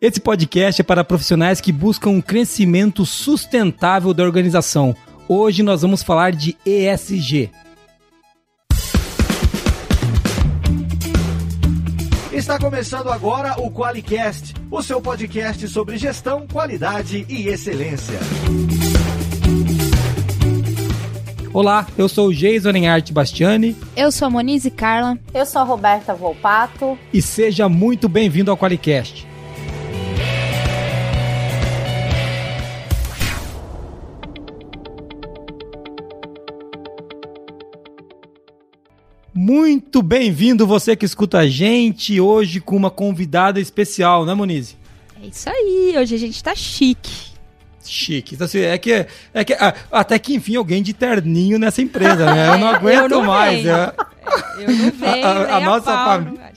Esse podcast é para profissionais que buscam um crescimento sustentável da organização. Hoje nós vamos falar de ESG. Está começando agora o QualiCast, o seu podcast sobre gestão, qualidade e excelência. Olá, eu sou o Jason Enhart Bastiani. Eu sou a Monize Carla. Eu sou a Roberta Volpato. E seja muito bem-vindo ao QualiCast. Muito bem-vindo você que escuta a gente hoje com uma convidada especial, né, Monize? É isso aí, hoje a gente tá chique. Chique. Então, assim, é que, é que até que enfim alguém de terninho nessa empresa, né? Eu não aguento eu não mais. Venho. Eu... eu não venho. A, a, a nossa família.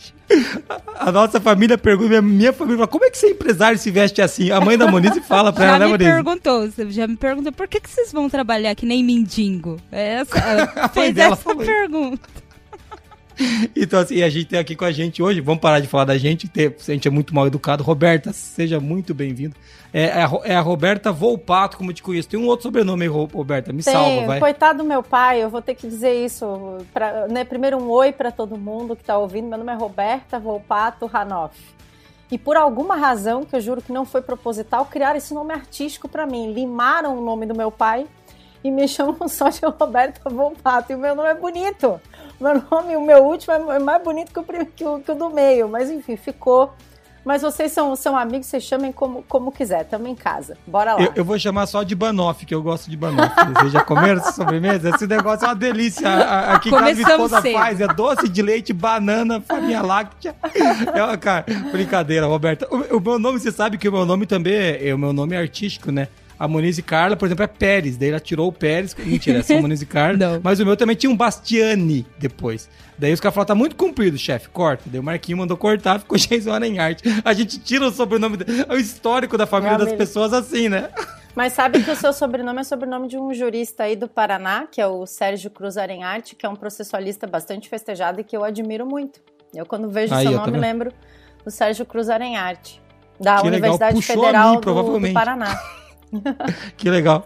A nossa família pergunta, minha, família fala, como é que você é empresário se veste assim? A mãe da Monize fala pra já ela, né, Monize? Já me perguntou, já me perguntou, por que, que vocês vão trabalhar que nem mendigo? Essa, ela fez essa pergunta. Então, assim, a gente tem aqui com a gente hoje, vamos parar de falar da gente, a gente é muito mal educado. Roberta, seja muito bem-vindo. É, é, a, é, a Roberta Volpato, como eu te conheço. Tem um outro sobrenome aí, Roberta, me tem, salva, vai. Coitado do meu pai, eu vou ter que dizer isso. Pra, né, primeiro, um oi para todo mundo que tá ouvindo. Meu nome é Roberta Volpato Hanoff. E por alguma razão, que eu juro que não foi proposital, criaram esse nome artístico para mim. Limaram o nome do meu pai e me chamam só de Roberta Volpato. E o meu nome é bonito. Meu nome, o meu último é mais bonito que o, que o, que o do meio. Mas enfim, ficou. Mas vocês são, são amigos, vocês chamem como, como quiser, estamos em casa. Bora lá. Eu, eu, vou chamar só de Banoff, que eu gosto de Banoff. Vocês já comeram sobremesa? Esse negócio é uma delícia. Aqui que a minha esposa faz é doce de leite, banana, farinha láctea. É uma, cara, brincadeira, Roberta. O, o, meu nome, você sabe que o meu nome também é, é o meu nome é artístico, né? A Monize Carla, por exemplo, é Pérez. Daí ela tirou o Pérez. Mentira, é só Monize Carla. mas o meu também tinha um Bastiani depois. Daí os caras falaram, tá muito comprido, chefe, corta. Daí o Marquinho mandou cortar, ficou Jason arte. A gente tira o sobrenome, o histórico da família das pessoas assim, né? Mas sabe que o seu sobrenome é sobrenome de um jurista aí do Paraná, que é o Sérgio Cruz Arenharte, que é um processualista bastante festejado e que eu admiro muito. Eu, quando vejo aí, seu nome, lembro do Sérgio Cruz Arenharte, da que Universidade legal. Federal mim, do, do Paraná. que legal.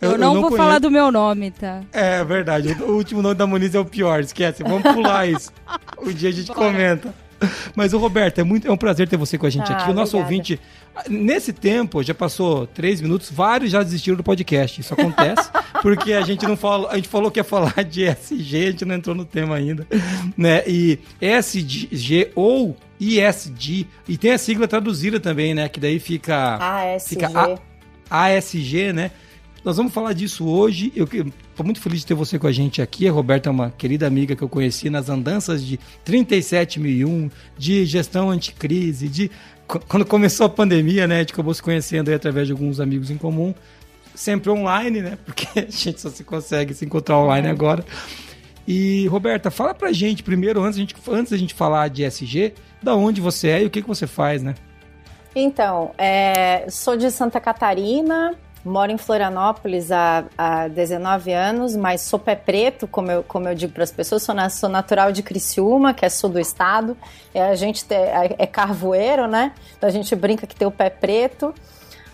Eu, eu não, não vou conheço. falar do meu nome, tá? É verdade. O último nome da Muniz é o pior, esquece. Vamos pular isso. Um dia a gente Bora. comenta. Mas o Roberto, é, muito, é um prazer ter você com a gente ah, aqui. O nosso obrigada. ouvinte, nesse tempo, já passou três minutos, vários já desistiram do podcast. Isso acontece porque a gente não falou, a gente falou que ia falar de SG, a gente não entrou no tema ainda, né? E SG ou ISD, e tem a sigla traduzida também, né? Que daí fica ASG. Fica a, ASG, né? Nós vamos falar disso hoje. Eu estou muito feliz de ter você com a gente aqui. A Roberta é uma querida amiga que eu conheci nas andanças de 37001, de gestão anticrise, de quando começou a pandemia, né? A gente acabou se conhecendo através de alguns amigos em comum. Sempre online, né? Porque a gente só se consegue se encontrar online agora. E, Roberta, fala pra gente primeiro, antes, a gente, antes da gente falar de SG, da onde você é e o que, que você faz, né? Então, é, sou de Santa Catarina, moro em Florianópolis há, há 19 anos, mas sou pé preto, como eu, como eu digo para as pessoas, sou, na, sou, natural de Criciúma, que é sul do estado. É, a gente te, é, é carvoeiro, né? Então a gente brinca que tem o pé preto.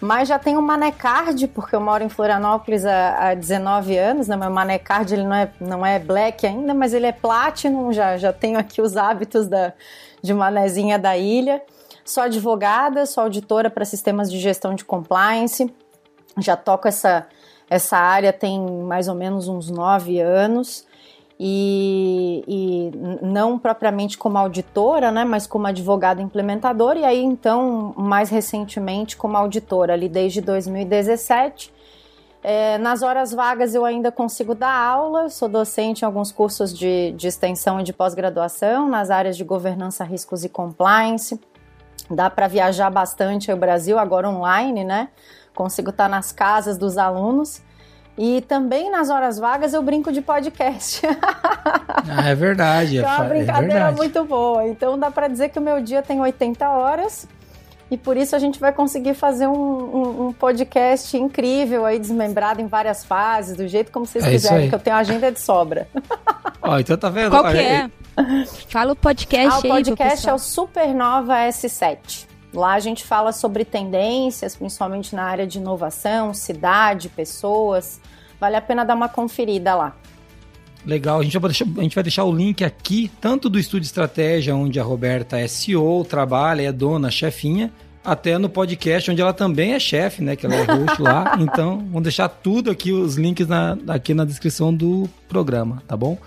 Mas já tenho Manecard, porque eu moro em Florianópolis há, há 19 anos. Né? Meu Manecard ele não é, não é black ainda, mas ele é platinum. Já, já tenho aqui os hábitos da, de manezinha da ilha. Sou advogada, sou auditora para sistemas de gestão de compliance. Já toco essa, essa área tem mais ou menos uns nove anos. E, e, não propriamente como auditora, né, mas como advogada implementadora, e aí então, mais recentemente, como auditora, ali desde 2017. É, nas horas vagas eu ainda consigo dar aula, sou docente em alguns cursos de, de extensão e de pós-graduação nas áreas de governança, riscos e compliance. Dá para viajar bastante o Brasil, agora online, né? Consigo estar tá nas casas dos alunos. E também nas horas vagas eu brinco de podcast. Ah, é verdade. é uma é brincadeira é muito boa. Então dá para dizer que o meu dia tem 80 horas. E por isso a gente vai conseguir fazer um, um, um, podcast incrível aí, desmembrado em várias fases, do jeito como vocês é quiserem, que eu tenho agenda de sobra. Ó, então tá vendo? Qual que é? Fala o podcast ah, o podcast é o Supernova S7. Lá a gente fala sobre tendências, principalmente na área de inovação, cidade, pessoas. Vale a pena dar uma conferida lá. Legal, a gente, vai deixar, a gente vai deixar o link aqui, tanto do Estúdio Estratégia, onde a Roberta é CEO, trabalha, é dona, chefinha, até no podcast, onde ela também é chefe, né? Que ela é host lá. Então, vamos deixar tudo aqui, os links na, aqui na descrição do programa, tá bom?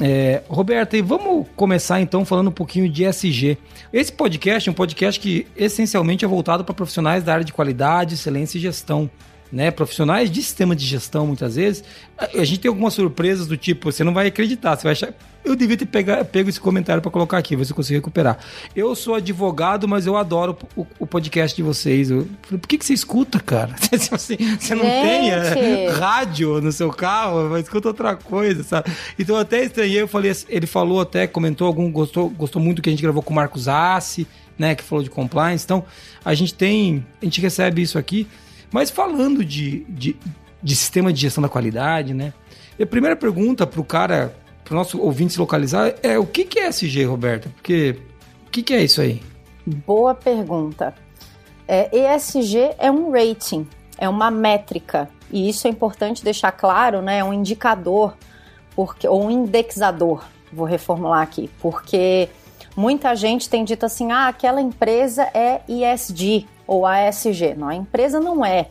É, Roberta, e vamos começar então falando um pouquinho de SG. Esse podcast é um podcast que essencialmente é voltado para profissionais da área de qualidade, excelência e gestão né, profissionais de sistema de gestão, muitas vezes, a gente tem algumas surpresas do tipo, você não vai acreditar, você vai achar. Eu devia ter pega, pego esse comentário para colocar aqui, eu consigo recuperar. Eu sou advogado, mas eu adoro o, o podcast de vocês. Eu, por que, que você escuta, cara? Você, você não tem é, rádio no seu carro, mas escuta outra coisa, sabe? Então eu até estranhei, eu falei, ele falou até, comentou algum, gostou, gostou muito que a gente gravou com o Marcos Assi, né, que falou de compliance. Então, a gente tem, a gente recebe isso aqui. Mas falando de, de, de sistema de gestão da qualidade, né? a primeira pergunta para o cara, para o nosso ouvinte se localizar, é o que, que é SG, Roberta? Porque o que, que é isso aí? Boa pergunta. É, ESG é um rating, é uma métrica. E isso é importante deixar claro, né? É um indicador, porque, ou um indexador, vou reformular aqui, porque muita gente tem dito assim: ah, aquela empresa é ESG, ou ASG. Não, a empresa não é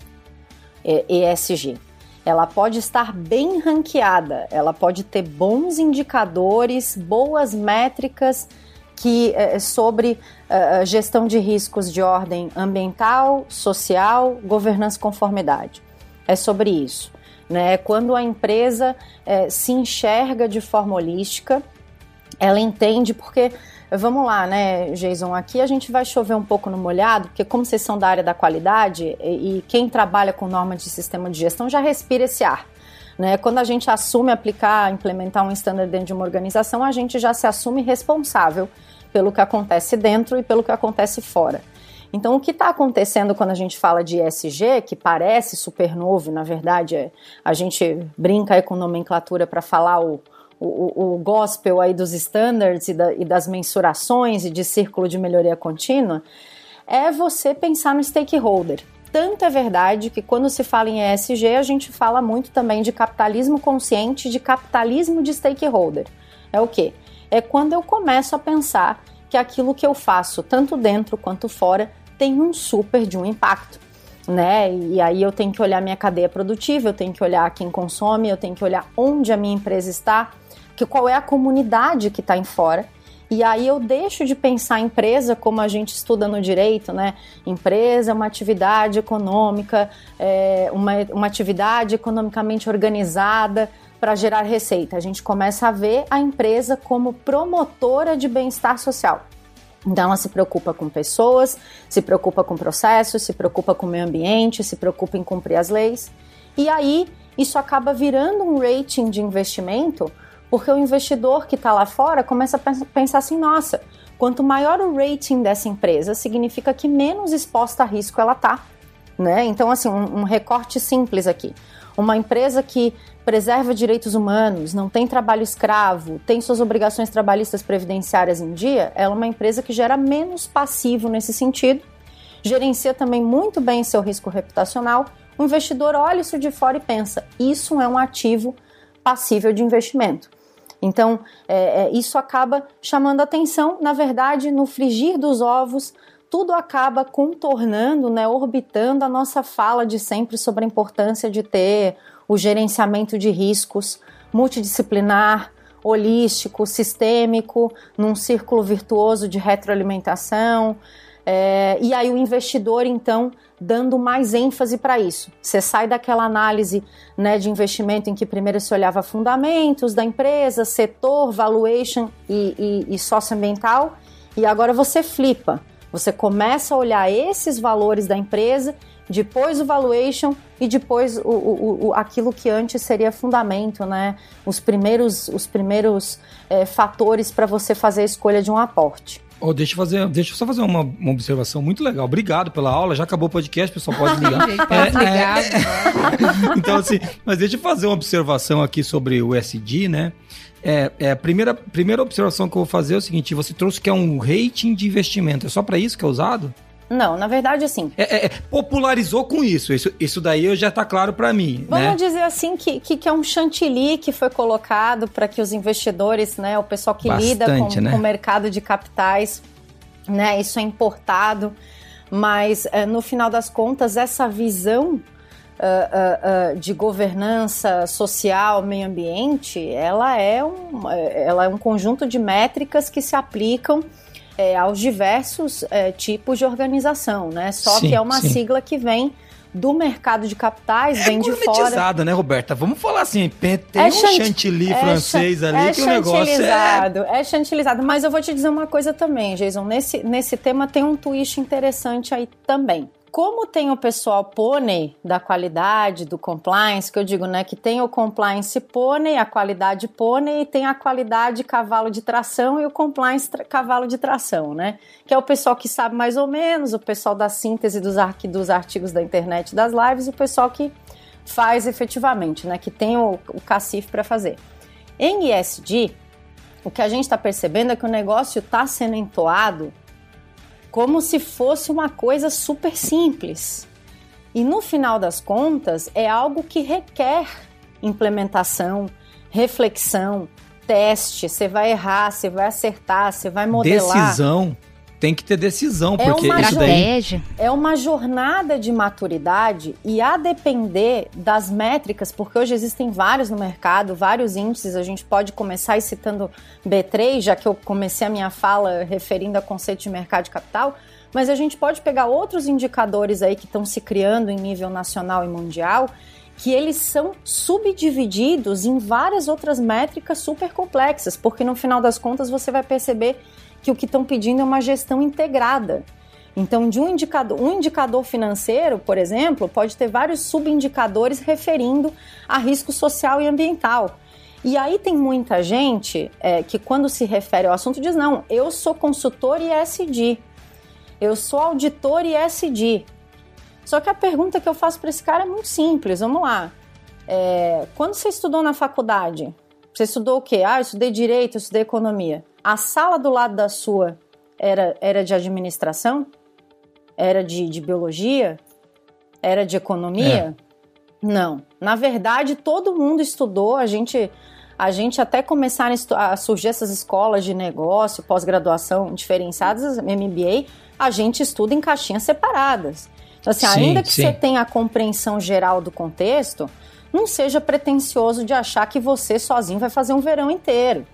ESG. Ela pode estar bem ranqueada, ela pode ter bons indicadores, boas métricas que é, sobre uh, gestão de riscos de ordem ambiental, social, governança conformidade. É sobre isso. Né? Quando a empresa é, se enxerga de forma holística, ela entende porque Vamos lá, né, Jason? Aqui a gente vai chover um pouco no molhado, porque como vocês são da área da qualidade e, quem trabalha com normas de sistema de gestão já respira esse ar. Né? Quando a gente assume aplicar, implementar um standard dentro de uma organização, a gente já se assume responsável pelo que acontece dentro e pelo que acontece fora. Então, o que está acontecendo quando a gente fala de ESG, que parece super novo, na verdade, é, a gente brinca aí com nomenclatura para falar o, o, o gospel aí dos standards e, da, e das mensurações e de círculo de melhoria contínua, é você pensar no stakeholder. Tanto é verdade que quando se fala em ESG, a gente fala muito também de capitalismo consciente, de capitalismo de stakeholder. É o quê? É quando eu começo a pensar que aquilo que eu faço, tanto dentro quanto fora, tem um super de um impacto. Né? E aí eu tenho que olhar minha cadeia produtiva, eu tenho que olhar quem consome, eu tenho que olhar onde a minha empresa está, que qual é a comunidade que está em fora. E aí eu deixo de pensar a empresa como a gente estuda no direito, né? Empresa é uma atividade econômica, é uma, uma atividade economicamente organizada para gerar receita. A gente começa a ver a empresa como promotora de bem-estar social. Então ela se preocupa com pessoas, se preocupa com processos, se preocupa com o meio ambiente, se preocupa em cumprir as leis. E aí isso acaba virando um rating de investimento porque o investidor que está lá fora começa a pensar assim: nossa, quanto maior o rating dessa empresa, significa que menos exposta a risco ela está. Né? Então, assim, um, um recorte simples aqui. Uma empresa que preserva direitos humanos, não tem trabalho escravo, tem suas obrigações trabalhistas previdenciárias em dia, ela é uma empresa que gera menos passivo nesse sentido, gerencia também muito bem seu risco reputacional. O investidor olha isso de fora e pensa: isso é um ativo passível de investimento. Então, é, é, isso acaba chamando atenção. Na verdade, no frigir dos ovos, tudo acaba contornando, né, orbitando a nossa fala de sempre sobre a importância de ter o gerenciamento de riscos multidisciplinar, holístico, sistêmico, num círculo virtuoso de retroalimentação. É, e aí o investidor, então, dando mais ênfase para isso. Você sai daquela análise né, de investimento em que primeiro se olhava fundamentos da empresa, setor, valuation e, e, e socioambiental, e agora você flipa. Você começa a olhar esses valores da empresa, depois o valuation e depois o, o, o aquilo que antes seria fundamento, né? Os primeiros, os primeiros é, fatores para você fazer a escolha de um aporte. Oh, deixa, eu fazer, deixa eu só fazer uma, uma, observação muito legal. Obrigado pela aula. Já acabou o podcast, pessoal pode ligar. é, ligar. É, então, assim, mas deixa eu fazer uma observação aqui sobre o SD, né? É, é, a primeira, primeira observação que eu vou fazer é o seguinte: você trouxe que é um rating de investimento. É só para isso que é usado? Não, na verdade, assim. É, é, é popularizou com isso. Isso, isso daí já está claro para mim. Vamos né? dizer assim que, que, que, é um chantilly que foi colocado para que os investidores, né, o pessoal que Bastante, lida com, né? com o mercado de capitais, né, isso é importado. Mas é, no final das contas, essa visão uh, uh, de governança social, meio ambiente, ela é, um, ela é um conjunto de métricas que se aplicam é, aos diversos é, tipos de organização, né? Só sim, que é uma sim. sigla que vem do mercado de capitais, é vem de fora. né, Roberta? Vamos falar assim, tem é um chantilly é francês ali é que o negócio é... É chantilizado, mas eu vou te dizer uma coisa também, Jason, nesse, nesse tema tem um twist interessante aí também como tem o pessoal pônei da qualidade, do compliance, que eu digo, né, que tem o compliance pônei, a qualidade pônei e tem a qualidade cavalo de tração e o compliance cavalo de tração, né? Que é o pessoal que sabe mais ou menos, o pessoal da síntese dos, ar dos artigos da internet, das lives o pessoal que faz efetivamente, né, que tem o, o cacife para fazer. Em ISD, o que a gente está percebendo é que o negócio está sendo entoado como se fosse uma coisa super simples. E no final das contas, é algo que requer implementação, reflexão, teste. Você vai errar, você vai acertar, você vai modelar. Decisão tem que ter decisão, é porque uma isso daí... É uma jornada de maturidade e a depender das métricas, porque hoje existem vários no mercado, vários índices, a gente pode começar citando B3, já que eu comecei a minha fala referindo a conceito de mercado de capital, mas a gente pode pegar outros indicadores aí que estão se criando em nível nacional e mundial, que eles são subdivididos em várias outras métricas super complexas, porque no final das contas você vai perceber que o que estão pedindo é uma gestão integrada. Então, de um indicador, um indicador financeiro, por exemplo, pode ter vários subindicadores referindo a risco social e ambiental. E aí tem muita gente é, que, quando se refere ao assunto, diz: não, eu sou consultor ESG, eu sou auditor ESG. Só que a pergunta que eu faço para esse cara é muito simples: vamos lá. É, quando você estudou na faculdade, você estudou o quê? Ah, eu estudei direito, eu estudei economia. A sala do lado da sua era, era de administração? Era de, de biologia? Era de economia? É. Não. Na verdade, todo mundo estudou, a gente a gente até começar a surgir essas escolas de negócio, pós-graduação diferenciadas, MBA, a gente estuda em caixinhas separadas. Então, assim, sim, ainda que sim. você tenha a compreensão geral do contexto, não seja pretensioso de achar que você sozinho vai fazer um verão inteiro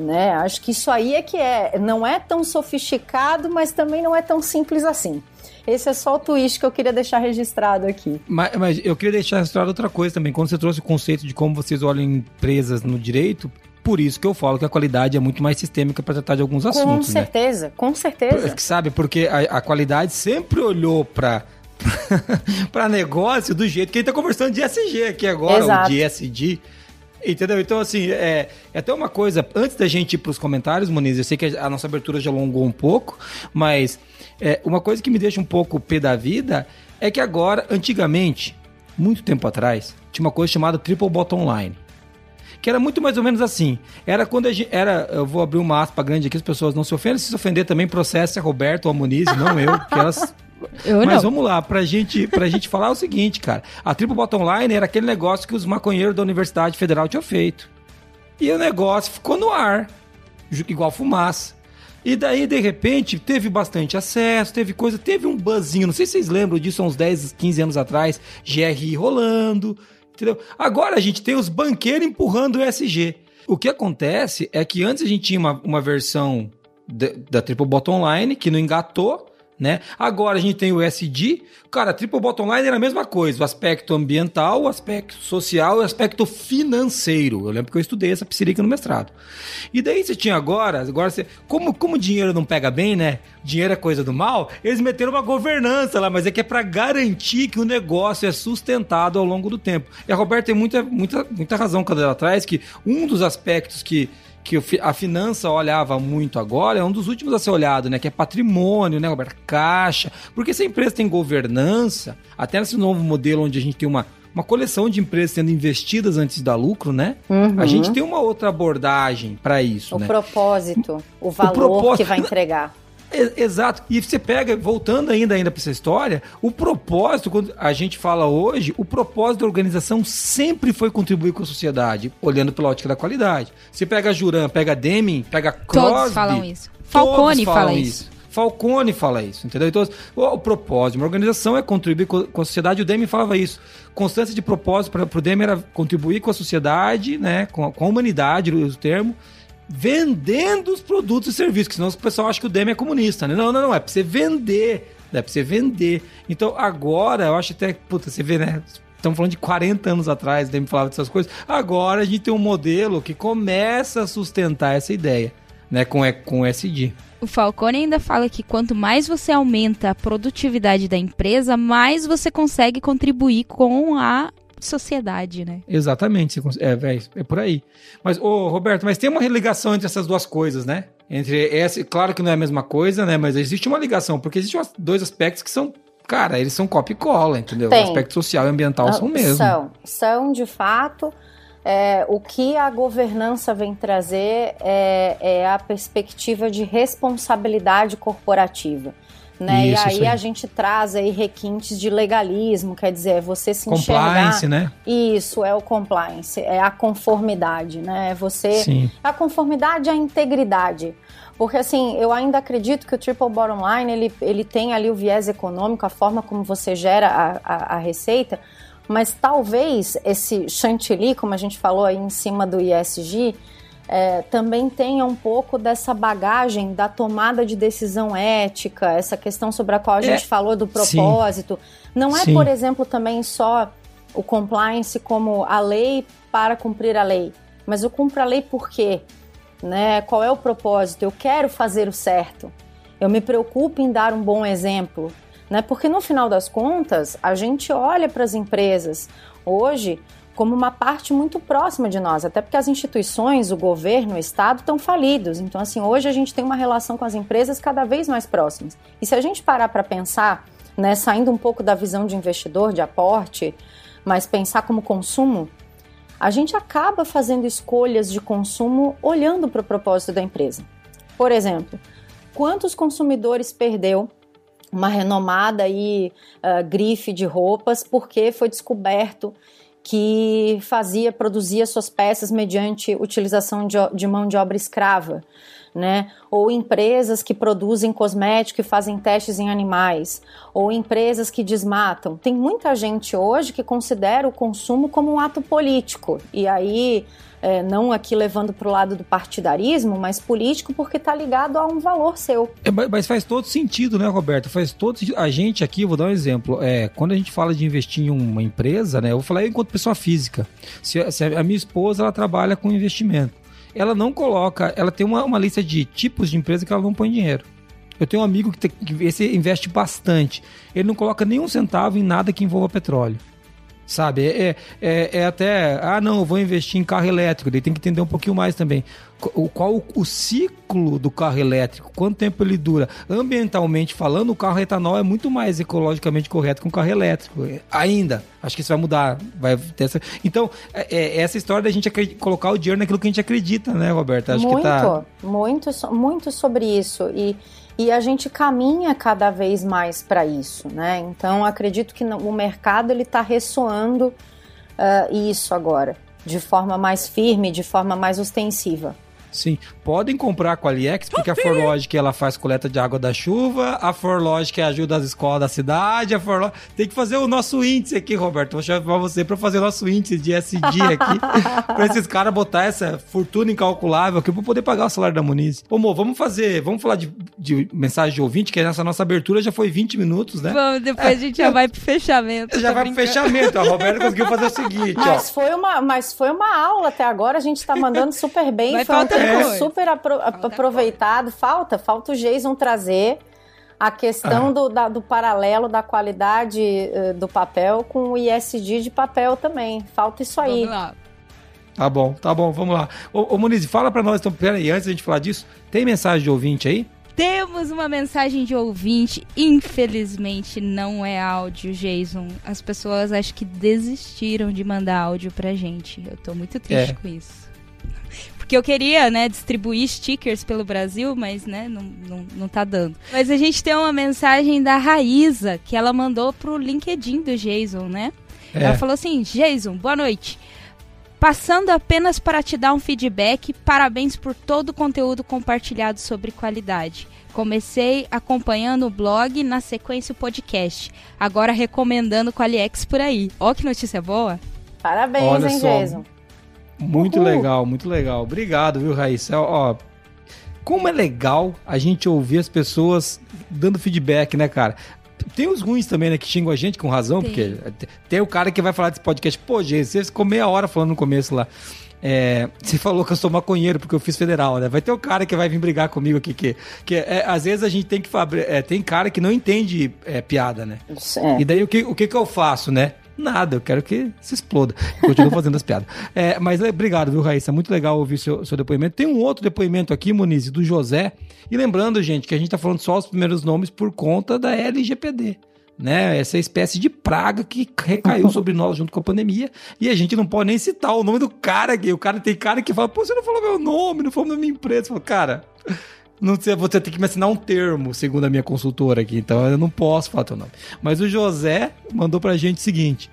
né? Acho que isso aí é que é, não é tão sofisticado, mas também não é tão simples assim. Esse é só o twist que eu queria deixar registrado aqui. Mas, mas eu queria deixar registrado outra coisa também. Quando você trouxe o conceito de como vocês olham empresas no direito, por isso que eu falo que a qualidade é muito mais sistêmica para tratar de alguns assuntos. Com né? certeza, né? com certeza. Sabe, porque a, a qualidade sempre olhou para para negócio do jeito que a gente está conversando de SG aqui agora, Exato. ou de SD. Entendeu? Então, assim, é, é até uma coisa, antes da gente ir para os comentários, Muniz, eu sei que a nossa abertura já alongou um pouco, mas é, uma coisa que me deixa um pouco pé da vida é que agora, antigamente, muito tempo atrás, tinha uma coisa chamada Triple Bottom Line. Que era muito mais ou menos assim. Era quando a gente. Era, eu vou abrir uma aspa grande aqui, as pessoas não se ofendem. Se se ofender também, processa a Roberto ou a Muniz, não eu, porque elas eu Mas não. vamos lá, pra gente, pra gente falar o seguinte, cara. A Triple Bottom Line era aquele negócio que os maconheiros da Universidade Federal tinham feito. E o negócio ficou no ar, igual fumaça. E daí, de repente, teve bastante acesso, teve coisa, teve um buzzinho, não sei se vocês lembram disso há uns 10, 15 anos atrás, GRI rolando, entendeu? Agora a gente tem os banqueiros empurrando o SG. O que acontece é que antes a gente tinha uma, uma versão da Triple Bottom Line que não engatou, né? Agora a gente tem o SD, cara, triple bottom line era a mesma coisa, o aspecto ambiental, o aspecto social e o aspecto financeiro. Eu lembro que eu estudei essa psirica no mestrado. E daí você tinha agora, agora você, como como dinheiro não pega bem, né? Dinheiro é coisa do mal, eles meteram uma governança lá, mas é que é para garantir que o negócio é sustentado ao longo do tempo. E a Roberta tem muita muita muita razão quando ela traz que um dos aspectos que que a finança olhava muito agora, é um dos últimos a ser olhado, né? Que é patrimônio, né, Roberto? Caixa. Porque se a empresa tem governança, até nesse novo modelo onde a gente tem uma, uma coleção de empresas sendo investidas antes da lucro, né? Uhum. A gente tem uma outra abordagem para isso, o né? Propósito, o valor o propósito, que vai entregar. Exato. E você pega, voltando ainda, ainda para essa história, o propósito, quando a gente fala hoje, o propósito da organização sempre foi contribuir com a sociedade, olhando pela ótica da qualidade. Você pega a Juran, pega a Deming, pega a Crosby. Todos falam isso. Falcone fala isso. isso. Falcone fala isso, entendeu? Então, o, propósito de uma organização é contribuir com, a sociedade. O Demi falava isso. Constância de propósito para o Demi era contribuir com a sociedade, né? Com, com a humanidade, o termo, vendendo os produtos e serviços, que senão o pessoal acha que o Demi é comunista, né? Não, não, não, é para você vender, é para você vender. Então, agora, eu acho até, puta, você vê, né? Estamos falando de 40 anos atrás, o Demi falava dessas coisas. Agora a gente tem um modelo que começa a sustentar essa ideia, né? Com, com SD. O Falcone ainda fala que quanto mais você aumenta a produtividade da empresa, mais você consegue contribuir com a sociedade, né? Exatamente, é, é, é por aí. Mas, ô, Roberto, mas tem uma ligação entre essas duas coisas, né? Entre essa, claro que não é a mesma coisa, né? Mas existe uma ligação, porque existem dois aspectos que são Cara, eles são copy e cola, entendeu? Tem. O aspecto social e ambiental são mesmo. São, são de fato. É, o que a governança vem trazer é, é a perspectiva de responsabilidade corporativa. Né? Isso, e aí, aí, a gente traz aí requintes de legalismo, quer dizer, é você se compliance, enxergar... né? Isso, é o compliance, é a conformidade, né? É você... Sim. A conformidade e a integridade. Porque, assim, eu ainda acredito que o Triple Bottom Line, ele, ele tem ali o viés econômico, a forma como você gera a, a, a receita, mas talvez esse chantilly, como a gente falou aí em cima do ISG, é, também tenha um pouco dessa bagagem da tomada de decisão ética, essa questão sobre a qual a é, gente falou do propósito. Sim, Não é, sim. por exemplo, também só o compliance como a lei para cumprir a lei, mas o cumpre a lei por quê? Né? Qual é o propósito? Eu quero fazer o certo. Eu me preocupo em dar um bom exemplo né? Porque no final das contas, a gente olha para as empresas hoje como uma parte muito próxima de nós, até porque as instituições, o governo, o Estado estão falidos. Então, assim, hoje a gente tem uma relação com as empresas cada vez mais próximas. E se a gente parar para pensar, né, saindo um pouco da visão de investidor, de aporte, mas pensar como consumo, a gente acaba fazendo escolhas de consumo olhando para o propósito da empresa. Por exemplo, quantos consumidores perdeu uma renomada aí, uh, grife de roupas, porque foi descoberto que fazia, produzia suas peças mediante utilização de, de mão de obra escrava. Né? Ou empresas que produzem cosmético e fazem testes em animais, ou empresas que desmatam. Tem muita gente hoje que considera o consumo como um ato político. E aí é, não aqui levando para o lado do partidarismo, mas político porque está ligado a um valor seu. É, mas faz todo sentido, né, Roberto? Faz todo sentido. A gente aqui, vou dar um exemplo, é, quando a gente fala de investir em uma empresa, né, eu vou falar enquanto pessoa física. Se, se a minha esposa ela trabalha com investimento, ela não coloca, ela tem uma, uma lista de tipos de empresa que ela não põe dinheiro. Eu tenho um amigo que, tem, que esse investe bastante. Ele não coloca nenhum centavo em nada que envolva petróleo sabe? É, é, é, até, ah, não, eu vou investir em carro elétrico, daí tem que entender um pouquinho mais também. O, qual o, o ciclo do carro elétrico, quanto tempo ele dura? Ambientalmente falando, o carro etanol é muito mais ecologicamente correto que um carro elétrico. Ainda. Acho que isso vai mudar. Vai ter essa... Então, é, é essa história da gente colocar o dinheiro naquilo que a gente acredita, né, Roberta? Acho muito, que tá... muito, muito sobre isso. E e a gente caminha cada vez mais para isso, né? Então acredito que o mercado ele está ressoando uh, isso agora de forma mais firme, de forma mais ostensiva. Sim, podem comprar com a AliEx, porque a Forlogic ela faz coleta de água da chuva, a Forlogic ajuda as escolas da cidade, a Forlogic... Tem que fazer o nosso índice aqui, Roberto. Vou chamar você para fazer o nosso índice de SD aqui, para esses caras botar essa fortuna incalculável aqui para poder pagar o salário da Muniz. Ô, Mo, vamos fazer, vamos falar de, de mensagem de ouvinte, que essa nossa abertura já foi 20 minutos, né? Vamos, depois é, a gente já vai pro fechamento. Já vai brincando. pro fechamento. A Roberta conseguiu fazer o seguinte, mas ó. Foi uma, mas foi uma aula até agora, a gente tá mandando super bem. Vai foi um tempo super apro falta aproveitado. Falta, falta o Jason trazer a questão ah. do, da, do paralelo da qualidade uh, do papel com o ISD de papel também. Falta isso aí. Vamos lá. Tá bom, tá bom, vamos lá. Ô, ô Muniz, fala pra nós, então, peraí, antes da gente falar disso, tem mensagem de ouvinte aí? Temos uma mensagem de ouvinte, infelizmente não é áudio, Jason. As pessoas acho que desistiram de mandar áudio pra gente. Eu tô muito triste é. com isso. Porque eu queria, né, distribuir stickers pelo Brasil, mas, né, não, não, não tá dando. Mas a gente tem uma mensagem da Raíza, que ela mandou pro LinkedIn do Jason, né? É. Ela falou assim, Jason, boa noite. Passando apenas para te dar um feedback, parabéns por todo o conteúdo compartilhado sobre qualidade. Comecei acompanhando o blog, na sequência o podcast. Agora recomendando o Qualiex por aí. Ó que notícia boa. Parabéns, Olha hein, só. Jason. Muito Uhul. legal, muito legal. Obrigado, viu, Raíssa? Ó, como é legal a gente ouvir as pessoas dando feedback, né, cara? Tem os ruins também, né, que xingam a gente com razão, tem. porque tem o cara que vai falar desse podcast, pô, gente, você ficou meia hora falando no começo lá. É, você falou que eu sou maconheiro porque eu fiz federal, né? Vai ter o cara que vai vir brigar comigo aqui, que, que é, às vezes a gente tem que. É, tem cara que não entende é, piada, né? É. E daí o que, o que, que eu faço, né? Nada, eu quero que se exploda. Continuo fazendo as piadas. É, mas é, obrigado, viu, Raíssa? Muito legal ouvir seu, seu depoimento. Tem um outro depoimento aqui, Muniz, do José. E lembrando, gente, que a gente tá falando só os primeiros nomes por conta da LGPD né? Essa espécie de praga que recaiu sobre nós junto com a pandemia. E a gente não pode nem citar o nome do cara aqui. O cara tem cara que fala, pô, você não falou meu nome, não falou minha empresa. Falo, cara, não sei, você tem que me assinar um termo, segundo a minha consultora aqui, então eu não posso falar teu nome. Mas o José mandou pra gente o seguinte.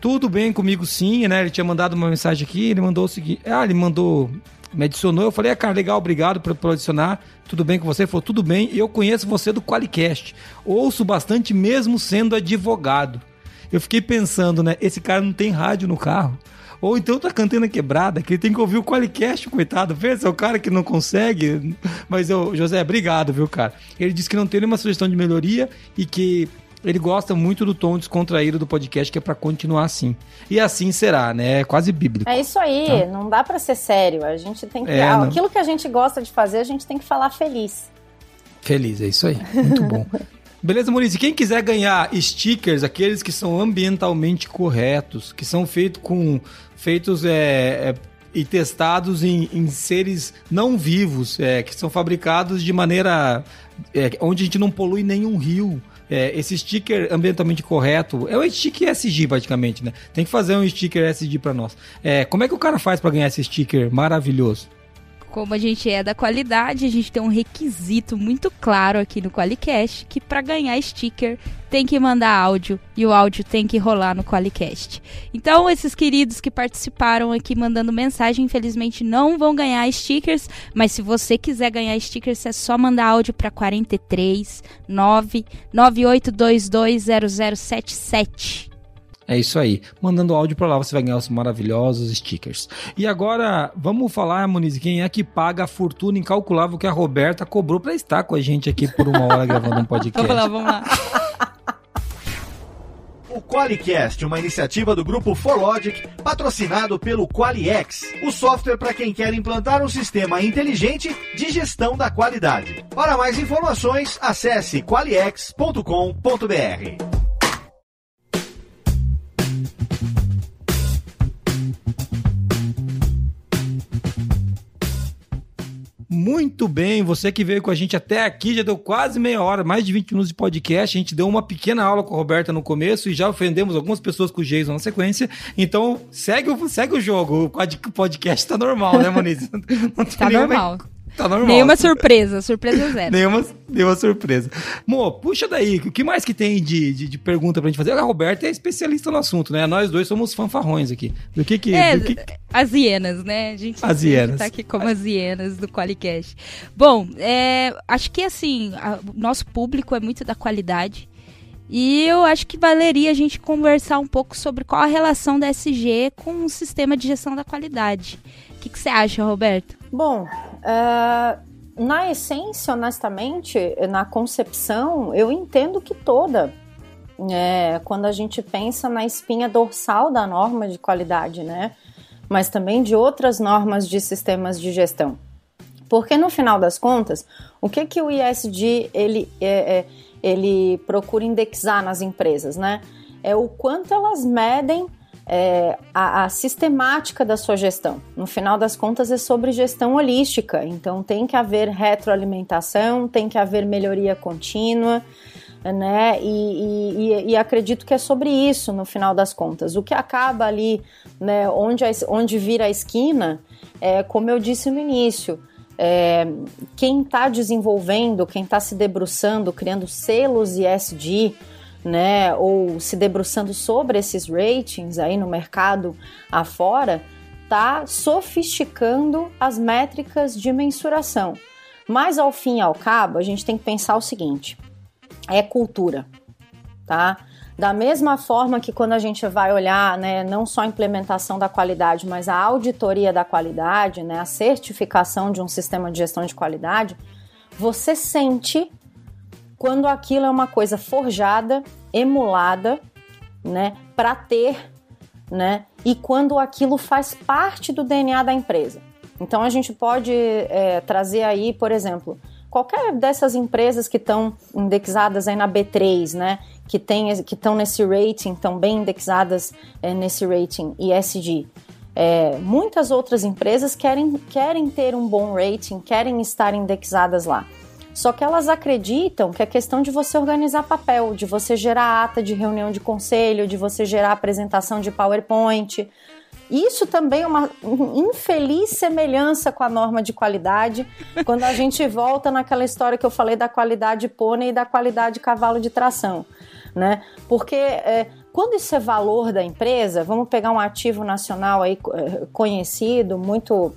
Tudo bem comigo sim, né? Ele tinha mandado uma mensagem aqui, ele mandou o seguinte. Ah, ele mandou me adicionou. Eu falei, ah, cara, legal, obrigado por, por adicionar. Tudo bem com você? Ele falou, tudo bem. Eu conheço você do Qualicast. Ouço bastante, mesmo sendo advogado. Eu fiquei pensando, né? Esse cara não tem rádio no carro. Ou então tá cantando quebrada, que ele tem que ouvir o Qualicast, coitado. Pensa, é o cara que não consegue. Mas eu, José, obrigado, viu, cara? Ele disse que não tem nenhuma sugestão de melhoria e que ele gosta muito do tom descontraído do podcast, que é para continuar assim. E assim será, né? É quase bíblico. É isso aí, tá? não dá para ser sério. A gente tem que. É, aquilo que a gente gosta de fazer, a gente tem que falar feliz. Feliz, é isso aí. Muito bom. Beleza, Maurício? Quem quiser ganhar stickers, aqueles que são ambientalmente corretos, que são feitos com. feitos é, é, e testados em, em, seres não vivos, é, que são fabricados de maneira. É, onde a gente não polui nenhum rio é, esse sticker ambientalmente correto é um sticker SG praticamente, né? Tem que fazer um sticker SG para nós. É, como é que o cara faz para ganhar esse sticker maravilhoso? Como a gente é da qualidade, a gente tem um requisito muito claro aqui no Qualicast, que para ganhar sticker tem que mandar áudio e o áudio tem que rolar no Qualicast. Então, esses queridos que participaram aqui mandando mensagem, infelizmente não vão ganhar stickers, mas se você quiser ganhar stickers, é só mandar áudio para 43 998220077. É isso aí. Mandando áudio para lá, você vai ganhar os maravilhosos stickers. E agora, vamos falar, Muniz, quem é que paga a fortuna incalculável que a Roberta cobrou para estar com a gente aqui por uma hora gravando um podcast? vamos lá, vamos lá. O Qualicast, uma iniciativa do grupo ForLogic, patrocinado pelo Qualiex, o software para quem quer implantar um sistema inteligente de gestão da qualidade. Para mais informações, acesse qualiex.com.br. Muito bem, você que veio com a gente até aqui, já deu quase meia hora, mais de 20 minutos de podcast. A gente deu uma pequena aula com a Roberta no começo e já ofendemos algumas pessoas com o Jason na sequência. Então, segue o, segue o jogo. O podcast tá normal, né, Moniz? Não tá normal. Tá normal. Nenhuma surpresa, surpresa zero. nenhuma, nenhuma surpresa. Mo, puxa daí, o que mais que tem de, de, de, pergunta pra gente fazer? A Roberta é especialista no assunto, né? Nós dois somos fanfarrões aqui. Do que que... É, do que... as hienas, né? A gente, as hienas. tá aqui como as hienas do Qualicast. Bom, é, acho que assim, o nosso público é muito da qualidade. E eu acho que valeria a gente conversar um pouco sobre qual a relação da SG com o sistema de gestão da qualidade. O que, que você acha, Roberto? Bom, uh, na essência, honestamente, na concepção, eu entendo que toda. É, quando a gente pensa na espinha dorsal da norma de qualidade, né? Mas também de outras normas de sistemas de gestão. Porque no final das contas, o que, que o ISD ele, é, é, ele procura indexar nas empresas, né? É o quanto elas medem é, a, a, sistemática da sua gestão. No final das contas, é sobre gestão holística, então tem que haver retroalimentação, tem que haver melhoria contínua. né? E, e, e, acredito que é sobre isso no final das contas. O que acaba ali, né, onde, a, onde vira a esquina, é, como eu disse no início, é, quem está desenvolvendo, quem está se debruçando, criando selos ESG, né, ou se debruçando sobre esses ratings aí no mercado afora, está sofisticando as métricas de mensuração. Mas ao fim e ao cabo, a gente tem que pensar o seguinte: é cultura, tá? Da mesma forma que quando a gente vai olhar, né, não só a implementação da qualidade, mas a auditoria da qualidade, né, a certificação de um sistema de gestão de qualidade, você sente quando aquilo é uma coisa forjada, emulada, né, para ter, né, e quando aquilo faz parte do DNA da empresa. Então a gente pode é, trazer aí, por exemplo, qualquer dessas empresas que estão indexadas aí na B3, né, que tem, que estão nesse rating, estão bem indexadas é, nesse rating ESG. É, muitas outras empresas querem, querem ter um bom rating, querem estar indexadas lá. Só que elas acreditam que é questão de você organizar papel, de você gerar ata de reunião de conselho, de você gerar apresentação de PowerPoint. Isso também é uma infeliz semelhança com a norma de qualidade, quando a gente volta naquela história que eu falei da qualidade pônei e da qualidade cavalo de tração né? Porque é, quando isso é valor da empresa, vamos pegar um ativo nacional aí é, conhecido, muito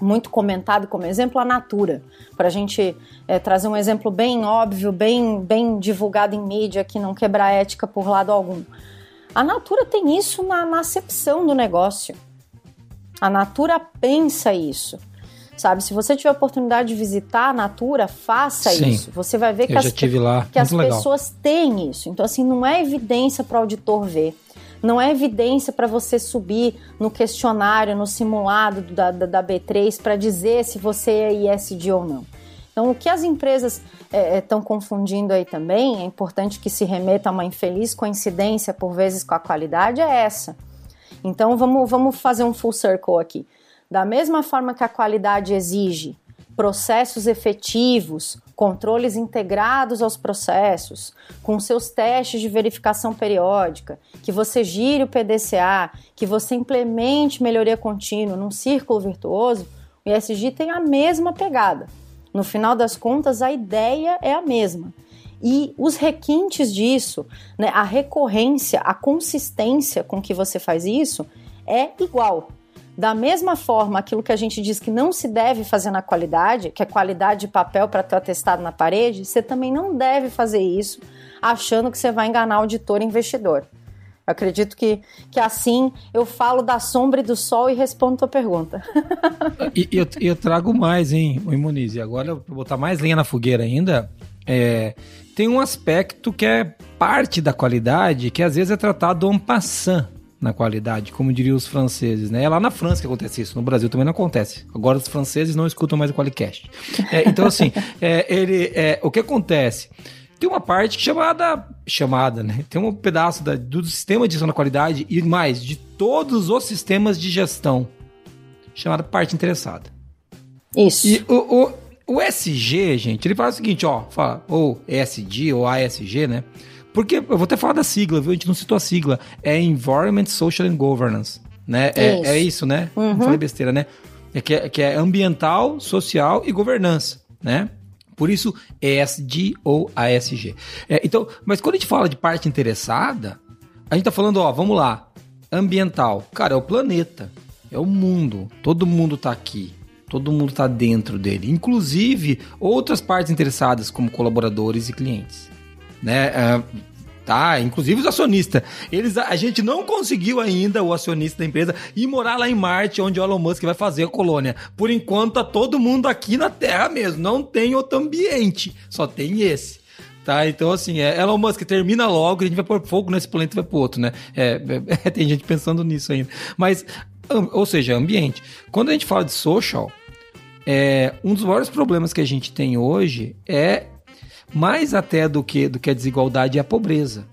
muito comentado como exemplo, a Natura, para a gente é, trazer um exemplo bem óbvio, bem, bem divulgado em mídia, que não quebra a ética por lado algum. A Natura tem isso na, na acepção do negócio. A Natura pensa isso sabe? Se você tiver a oportunidade de visitar a Natura, faça Sim, isso. Você vai ver que as, que as pessoas têm isso. Então, assim, não é evidência para o auditor ver. Não é evidência para você subir no questionário, no simulado da, da, da B3 para dizer se você é ISD ou não. Então, o que as empresas estão é, é confundindo aí também, é importante que se remeta a uma infeliz coincidência, por vezes, com a qualidade, é essa. Então, vamos, vamos fazer um full circle aqui. Da mesma forma que a qualidade exige processos efetivos, controles integrados aos processos, com seus testes de verificação periódica, que você gire o PDCA, que você implemente melhoria contínua num círculo virtuoso, o ESG tem a mesma pegada. No final das contas, a ideia é a mesma. E os requintes disso, né, a recorrência, a consistência com que você faz isso é igual. Da mesma forma, aquilo que a gente diz que não se deve fazer na qualidade, que é qualidade de papel para ter atestado na parede, você também não deve fazer isso achando que você vai enganar auditor e investidor. Eu acredito que, que assim eu falo da sombra e do sol e respondo a tua pergunta. e eu, eu trago mais, hein, Imunize. Agora, para botar mais lenha na fogueira ainda, é, tem um aspecto que é parte da qualidade que às vezes é tratado en passant na qualidade, como diriam os franceses, né? É lá na França que acontece isso, no Brasil também não acontece. Agora os franceses não escutam mais o Qualicast. É, então, assim, é, ele, é, o que acontece? Tem uma parte chamada, chamada, né? Tem um pedaço da, do sistema de gestão da qualidade e mais, de todos os sistemas de gestão, chamada parte interessada. Isso. E o, o, o SG, gente, ele fala o seguinte, ó, fala, ou ESG ou ASG, né? Porque, eu vou até falar da sigla, viu? A gente não citou a sigla. É Environment, Social and Governance. Né? É, isso. é isso, né? Uhum. Não falei besteira, né? É que, é que é ambiental, social e governança, né? Por isso, ESG ou ASG. É, então, mas quando a gente fala de parte interessada, a gente tá falando, ó, vamos lá, ambiental. Cara, é o planeta, é o mundo, todo mundo tá aqui, todo mundo tá dentro dele, inclusive outras partes interessadas, como colaboradores e clientes né? Uh, tá, inclusive os acionistas. Eles, a gente não conseguiu ainda, o acionista da empresa, ir morar lá em Marte, onde o Elon Musk vai fazer a colônia. Por enquanto, tá todo mundo aqui na Terra mesmo. Não tem outro ambiente, só tem esse. Tá, então assim, é, Elon Musk termina logo e a gente vai pôr fogo nesse planeta e vai pro outro, né? É, é, tem gente pensando nisso ainda. Mas, ou seja, ambiente. Quando a gente fala de social, é, um dos maiores problemas que a gente tem hoje é mais até do que, do que a desigualdade é a pobreza.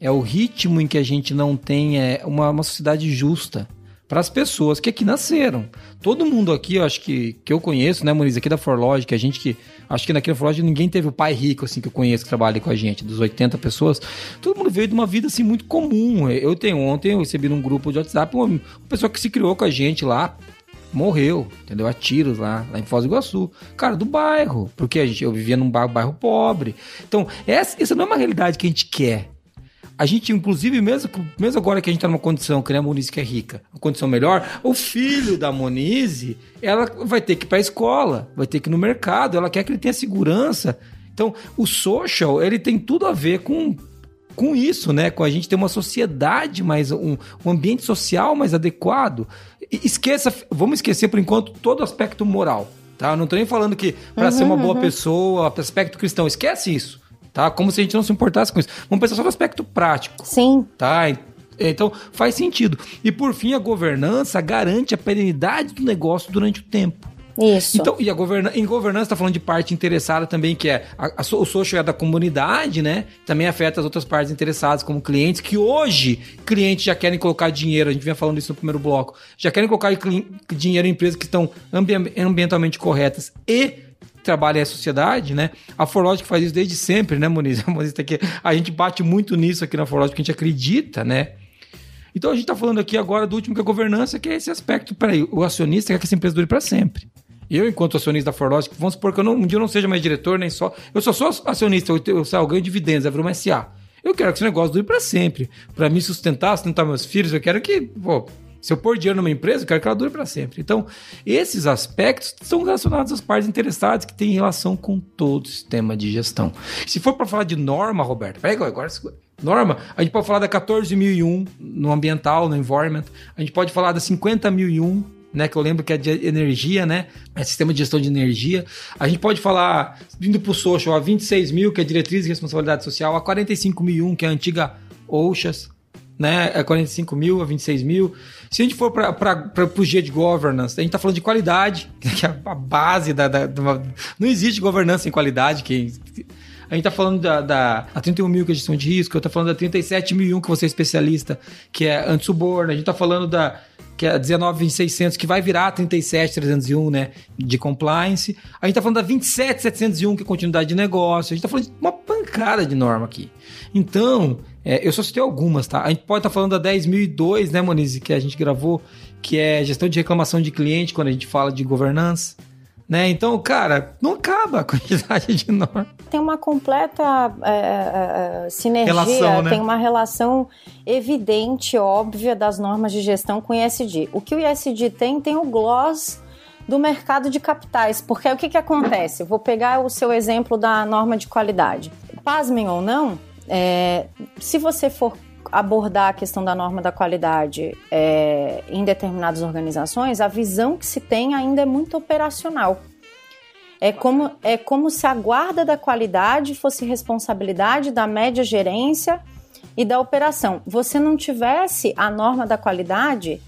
É o ritmo em que a gente não tem é, uma, uma sociedade justa. para as pessoas que aqui nasceram. Todo mundo aqui, eu acho que, que eu conheço, né, Moniz, aqui da Forlogic, a gente que. Acho que naquela Forlogic ninguém teve o pai rico, assim, que eu conheço, que trabalha com a gente, dos 80 pessoas. Todo mundo veio de uma vida, assim, muito comum. Eu tenho ontem, eu recebi num grupo de WhatsApp uma, uma pessoa que se criou com a gente lá, morreu, entendeu? A tiros lá, lá em Foz do Iguaçu. Cara, do bairro, porque a gente, eu vivia num bairro, bairro pobre. Então, essa, essa não é uma realidade que a gente quer. A gente, inclusive, mesmo, mesmo agora que a gente tá numa condição, que nem a Monize que é rica, uma condição melhor, o filho da Monize, ela vai ter que ir pra escola, vai ter que ir no mercado, ela quer que ele tenha segurança. Então, o social, ele tem tudo a ver com, com isso, né? Com a gente ter uma sociedade mais, um, um ambiente social mais adequado. Esqueça, vamos esquecer por enquanto todo o aspecto moral, tá? Eu não tô nem falando que para uhum, ser uma boa uhum. pessoa, aspecto cristão, esquece isso tá? Como se a gente não se importasse com isso. Vamos pensar só no aspecto prático. Sim. Tá? Então, faz sentido. E por fim, a governança garante a perenidade do negócio durante o tempo. Isso. Então, e a governa em governança está falando de parte interessada também, que é a, a, o social é da comunidade, né? Também afeta as outras partes interessadas, como clientes, que hoje clientes já querem colocar dinheiro, a gente vinha falando isso no primeiro bloco, já querem colocar dinheiro em empresas que estão ambientalmente corretas e trabalha a sociedade, né? A Forlogic faz isso desde sempre, né, Moniz? A, Moniz tá a gente bate muito nisso aqui na Forlogic, porque a gente acredita, né? Então a gente está falando aqui agora do último que é a governança, que é esse aspecto. Peraí, o acionista quer que essa empresa dure para sempre. Eu, enquanto acionista da Forlogic, vamos supor que eu não, um dia eu não seja mais diretor, nem só. Eu só sou acionista, eu, eu, eu ganho dividendos, eu viro uma SA. Eu quero que esse negócio dure para sempre. Para me sustentar, sustentar meus filhos, eu quero que, pô, se eu pôr dinheiro numa empresa, eu quero que ela dure para sempre. Então, esses aspectos são relacionados às partes interessadas que têm relação com todo o sistema de gestão. Se for para falar de norma, Roberto, pega agora. Norma, a gente pode falar da 14001 no ambiental, no environment. A gente pode falar da 50001 né, que eu lembro que é de energia, né, é sistema de gestão de energia. A gente pode falar, vindo para o social, a 26 mil, que é diretriz de responsabilidade social, a 45.001, que é a antiga OSHAS, né, é 45 mil, a 26 mil. Se a gente for para o G de governance, a gente está falando de qualidade, que é a base da, da, da, Não existe governança sem qualidade. Que, a gente está falando da, da a 31 mil, que é gestão de risco, eu estou falando da 37 mil, que você é especialista, que é anti-suborno. A gente está falando da que é a 19.600, que vai virar a 37.301, né, de compliance. A gente está falando da 27.701, que é continuidade de negócio. A gente está falando de uma pancada de norma aqui. Então, é, eu só citei algumas, tá? A gente pode estar tá falando da 10.002, né, Monize, que a gente gravou, que é gestão de reclamação de cliente, quando a gente fala de governança. Né? Então, cara, não acaba a quantidade de normas. Tem uma completa é, é, é, sinergia, relação, né? tem uma relação evidente, óbvia das normas de gestão com o ISD. O que o ISD tem, tem o gloss do mercado de capitais, porque o que, que acontece? vou pegar o seu exemplo da norma de qualidade. Pasmem ou não, é, se você for abordar a questão da norma da qualidade é, em determinadas organizações, a visão que se tem ainda é muito operacional. É como, é como se a guarda da qualidade fosse responsabilidade da média gerência e da operação. Você não tivesse a norma da qualidade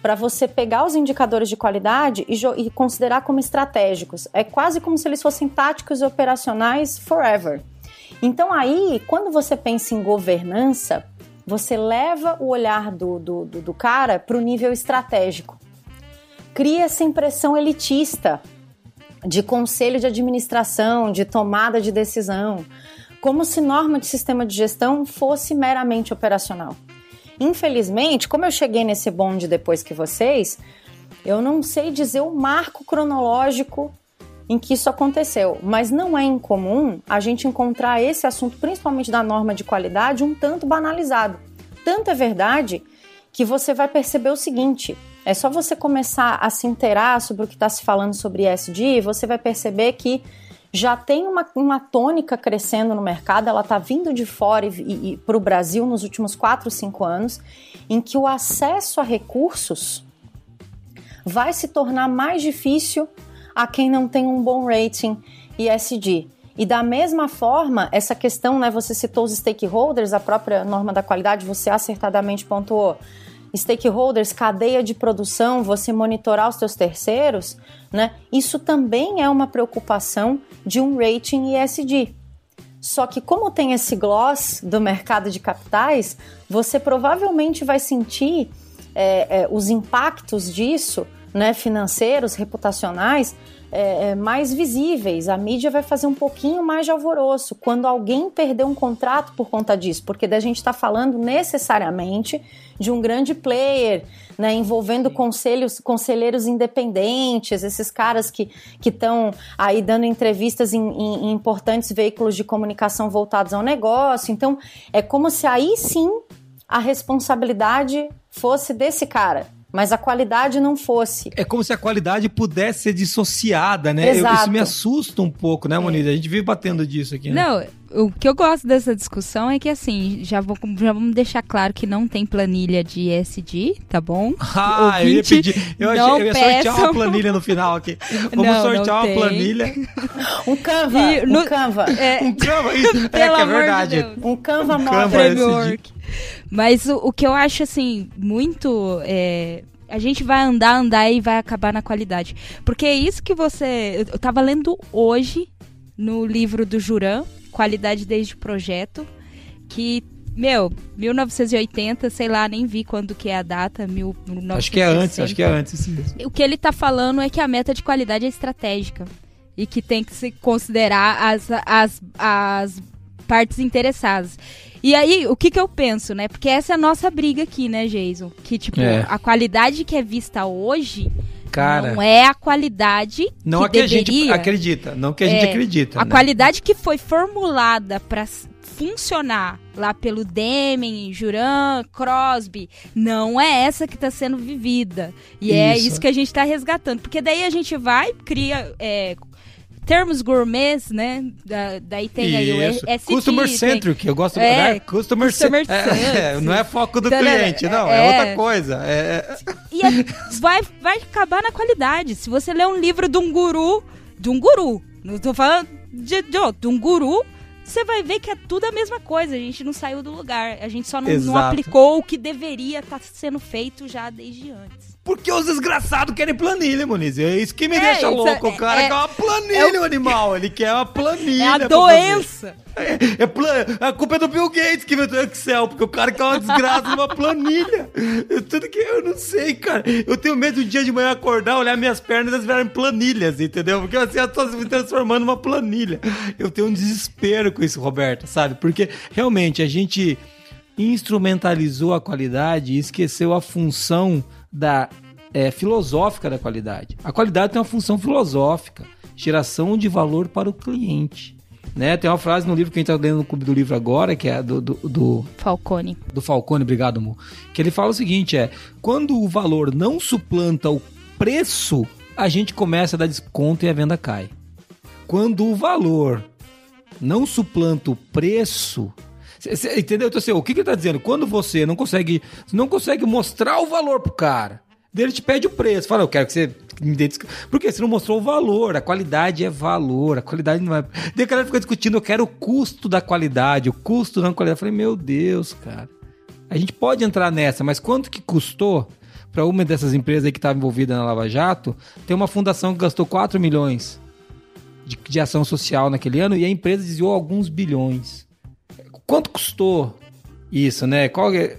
para você pegar os indicadores de qualidade e, e, considerar como estratégicos. É quase como se eles fossem táticos e operacionais forever. Então, aí, quando você pensa em governança, você leva o olhar do, do, do, do cara para o nível estratégico. Cria essa impressão elitista de conselho de administração, de tomada de decisão, como se norma de sistema de gestão fosse meramente operacional. Infelizmente, como eu cheguei nesse bonde depois que vocês, eu não sei dizer o marco cronológico em que isso aconteceu, mas não é incomum a gente encontrar esse assunto, principalmente da norma de qualidade, um tanto banalizado. Tanto é verdade que você vai perceber o seguinte: é só você começar a se inteirar sobre o que está se falando sobre ESG, você vai perceber que já tem uma, uma tônica crescendo no mercado, ela está vindo de fora e, e, e para o Brasil nos últimos 4, 5 anos, em que o acesso a recursos vai se tornar mais difícil a quem não tem um bom rating ESG. E da mesma forma, essa questão, né, você citou os stakeholders, a própria norma da qualidade, você acertadamente pontuou. Stakeholders, cadeia de produção, você monitorar os seus terceiros, né? Isso também é uma preocupação de um rating ESG. Só que como tem esse gloss do mercado de capitais, você provavelmente vai sentir é, é, os impactos disso, né, financeiros, reputacionais, é, é, mais visíveis. A mídia vai fazer um pouquinho mais de alvoroço quando alguém perder um contrato por conta disso, porque da gente está falando necessariamente de um grande player, né, envolvendo conselhos, conselheiros independentes, esses caras que estão aí dando entrevistas em, em, em importantes veículos de comunicação voltados ao negócio. Então, é como se aí sim a responsabilidade fosse desse cara mas a qualidade não fosse. É como se a qualidade pudesse ser dissociada, né? Eu, isso me assusta um pouco, né, Moniz? É. A gente vive batendo disso aqui, né? Não, o que eu gosto dessa discussão é que, assim, já, vou, já vamos deixar claro que não tem planilha de ESG, tá bom? Ah, eu ia pedir. Eu, achei, eu ia sortear uma planilha no final aqui. Vamos não, sortear não uma planilha. um Canva. E, no, um Canva. É, um Canva, isso. É, que é verdade. De um Canva um Canva Framework. Mas o, o, que eu acho, assim, muito. É, a gente vai andar, andar e vai acabar na qualidade. Porque é isso que você. Eu tava lendo hoje no livro do Juran, Qualidade desde o Projeto, que meu, 1980, sei lá, nem vi quando que é a data, mil, Acho que é antes, acho que é antes. O que ele tá falando é que a meta de qualidade é estratégica e que tem que se considerar as, as, as partes interessadas. E aí, o que que eu penso, né? Porque essa é a nossa briga aqui, né, Jason? Que, tipo, é. a qualidade que é vista hoje Cara, não é a qualidade não que, a que deveria, a gente acredita, não que a gente é, acredita. A né? qualidade que foi formulada para funcionar lá pelo Deming, Juran, Crosby, não é essa que está sendo vivida. E é isso. é isso que a gente está resgatando. Porque daí a gente vai, cria é, termos gourmets, né? Da, daí tem aí o ST, Customer Centric, tem... eu gosto é, né? Customer, Customer Centric. É, não é foco do cliente, não, é, é outra coisa. É... E é, vai, vai acabar na qualidade. Se você ler um livro de um guru, de um guru, não estou falando de, de, de um guru, você vai ver que é tudo a mesma coisa. A gente não saiu do lugar. A gente só não, não aplicou o que deveria estar tá sendo feito já desde antes. Porque os desgraçados querem planilha, Moniz. É isso que me é, deixa louco. É, o cara é, quer uma planilha, é o animal. Ele quer uma planilha. É a doença. É, é plan... A culpa é do Bill Gates que inventou o Excel, porque o cara quer uma desgraça numa planilha. Eu, tudo que eu não sei, cara. Eu tenho medo do dia de manhã acordar, olhar minhas pernas e elas virarem planilhas, entendeu? Porque assim, eu tô me transformando numa planilha. Eu tenho um desespero com isso, Roberto, sabe? Porque realmente a gente instrumentalizou a qualidade e esqueceu a função da é, filosófica da qualidade. A qualidade tem uma função filosófica, geração de valor para o cliente. Né? Tem uma frase no livro que a gente está lendo no Clube do Livro agora, que é do, do, do Falcone. Do Falcone, obrigado, amor. Que ele fala o seguinte: é quando o valor não suplanta o preço, a gente começa a dar desconto e a venda cai. Quando o valor não suplanta o preço, Cê, entendeu? Então, assim, o que, que ele tá dizendo? Quando você não consegue, não consegue mostrar o valor pro cara, ele te pede o preço. Fala, eu quero que você me dê Porque você não mostrou o valor. A qualidade é valor. A qualidade não é. Daí o cara fica discutindo, eu quero o custo da qualidade, o custo da qualidade. Eu falei, meu Deus, cara. A gente pode entrar nessa, mas quanto que custou para uma dessas empresas que estava envolvida na Lava Jato? Tem uma fundação que gastou 4 milhões de, de ação social naquele ano e a empresa desviou alguns bilhões quanto custou isso, né? Qual é,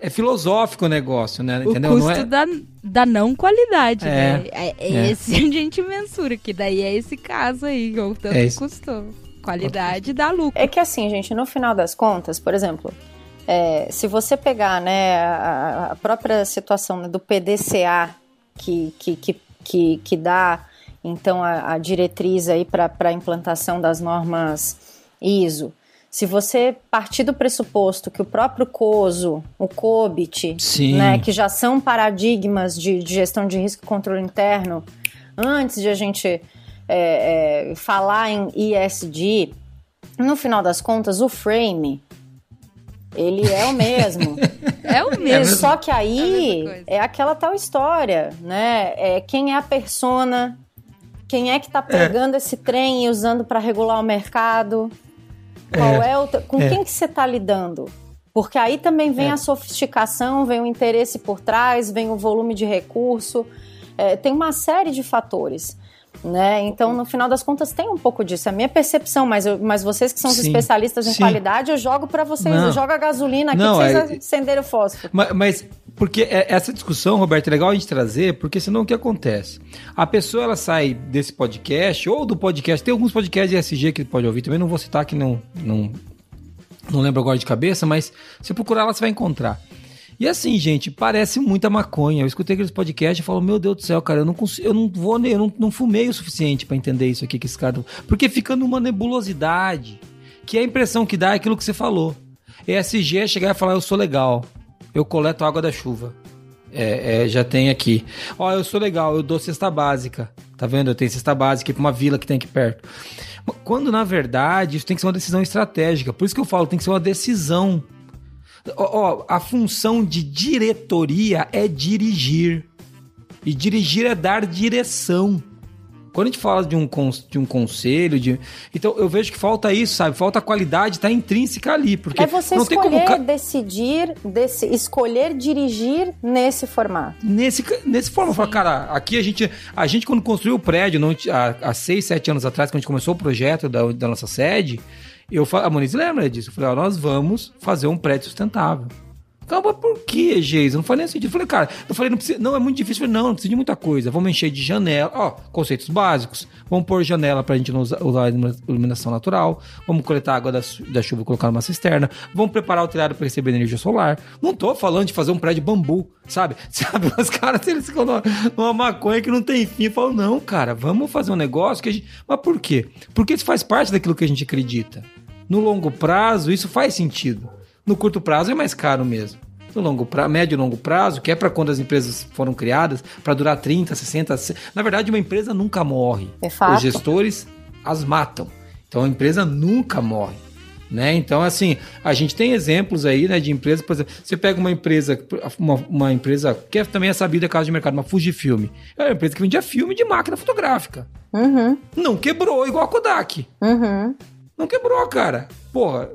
é filosófico o negócio, né? Entendeu? O custo não é... da, da não qualidade, é, né? É, é, é. esse a gente mensura, que daí é esse caso aí, o tanto é que custou. Qualidade dá lucro. É que assim, gente, no final das contas, por exemplo, é, se você pegar né, a, a própria situação né, do PDCA, que, que, que, que, que dá então a, a diretriz aí para a implantação das normas ISO, se você partir do pressuposto que o próprio COSO, o COBIT, né, que já são paradigmas de, de, gestão de risco e controle interno, antes de a gente é, é, falar em ISD, no final das contas, o frame, ele é o mesmo. é o mesmo. Só que aí é, é, aquela tal história, né? É quem é a persona, quem é que tá é. pegando esse trem e usando para regular o mercado, qual é, é o com é. quem que você está lidando? Porque aí também vem é. a sofisticação, vem o interesse por trás, vem o volume de recurso, é, tem uma série de fatores. Né? Então, no final das contas, tem um pouco disso. É a minha percepção, mas, eu, mas vocês que são sim, especialistas em sim. qualidade, eu jogo para vocês, Não. eu jogo a gasolina aqui Não, vocês é... o fósforo. Mas, mas porque é, essa discussão, Roberto, é legal a gente trazer, porque senão o que acontece? A pessoa ela sai desse podcast ou do podcast, tem alguns podcasts de SG que pode ouvir, também não vou citar que não, não, não lembro agora de cabeça, mas se procurar lá você vai encontrar. E assim, gente, parece muita maconha. Eu escutei aqueles podcasts e falo, meu Deus do céu, cara, eu não consigo, eu não vou, eu não, não fumei o suficiente para entender isso aqui que esse cara. Porque fica numa nebulosidade. Que a impressão que dá é aquilo que você falou. ESG é chegar e falar, eu sou legal. Eu coleto água da chuva. É, é, já tem aqui. Ó, eu sou legal, eu dou cesta básica. Tá vendo? Eu tenho cesta básica pra uma vila que tem aqui perto. Quando, na verdade, isso tem que ser uma decisão estratégica. Por isso que eu falo, tem que ser uma decisão Ó, a função de diretoria é dirigir. E dirigir é dar direção. Quando a gente fala de um, de um conselho, de... então eu vejo que falta isso, sabe? Falta a qualidade, tá intrínseca ali. Porque é você não escolher tem como... decidir, desse, escolher dirigir nesse formato. Nesse, nesse formato. Fala, cara, aqui a gente, a gente quando construiu o prédio, não, há, há seis, sete anos atrás, quando a gente começou o projeto da, da nossa sede, eu, a Moniz lembra disso. Eu falei, ó, nós vamos fazer um prédio sustentável. Calma, por que, Geisa? Não falei nem sentido. Eu falei, cara, eu falei, não, precisa, não é muito difícil. Eu falei, não, não precisa de muita coisa. Vamos encher de janela. Ó, conceitos básicos. Vamos pôr janela pra gente não usar, usar iluminação natural. Vamos coletar água da, da chuva e colocar numa cisterna. Vamos preparar o telhado para receber energia solar. Não tô falando de fazer um prédio de bambu, sabe? Sabe, os caras, eles ficam numa, maconha que não tem fim. Eu falo, não, cara, vamos fazer um negócio que a gente... Mas por quê? Porque isso faz parte daquilo que a gente acredita. No longo prazo, isso faz sentido. No curto prazo é mais caro mesmo. No longo prazo, médio e longo prazo, que é para quando as empresas foram criadas, para durar 30, 60, 60. Na verdade, uma empresa nunca morre. É fato. Os gestores as matam. Então a empresa nunca morre. Né? Então, assim, a gente tem exemplos aí né, de empresas, por exemplo, você pega uma empresa, uma, uma empresa que é, também é sabida caso de mercado, uma Fujifilm. É uma empresa que vendia filme de máquina fotográfica. Uhum. Não quebrou igual a Kodak. Uhum. Não quebrou, cara. Porra,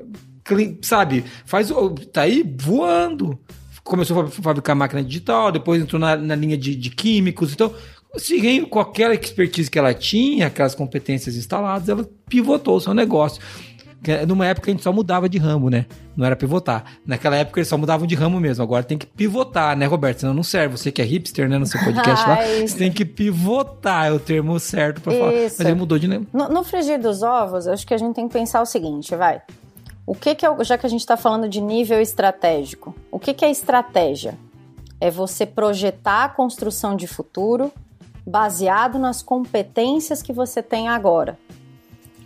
sabe, faz tá aí voando. Começou a fabricar máquina digital, depois entrou na, na linha de, de, químicos. Então, se com aquela expertise que ela tinha, aquelas competências instaladas, ela pivotou o seu negócio. Numa época a gente só mudava de ramo, né? Não era pivotar. Naquela época eles só mudavam de ramo mesmo. Agora tem que pivotar, né, Roberto? Senão não serve. Você que é hipster, né, no seu podcast lá, você tem que pivotar, é o termo certo para falar. Mas ele mudou de. No, no frigir dos ovos, acho que a gente tem que pensar o seguinte, vai. O que, que é, já que a gente está falando de nível estratégico, o que, que é estratégia? É você projetar a construção de futuro baseado nas competências que você tem agora.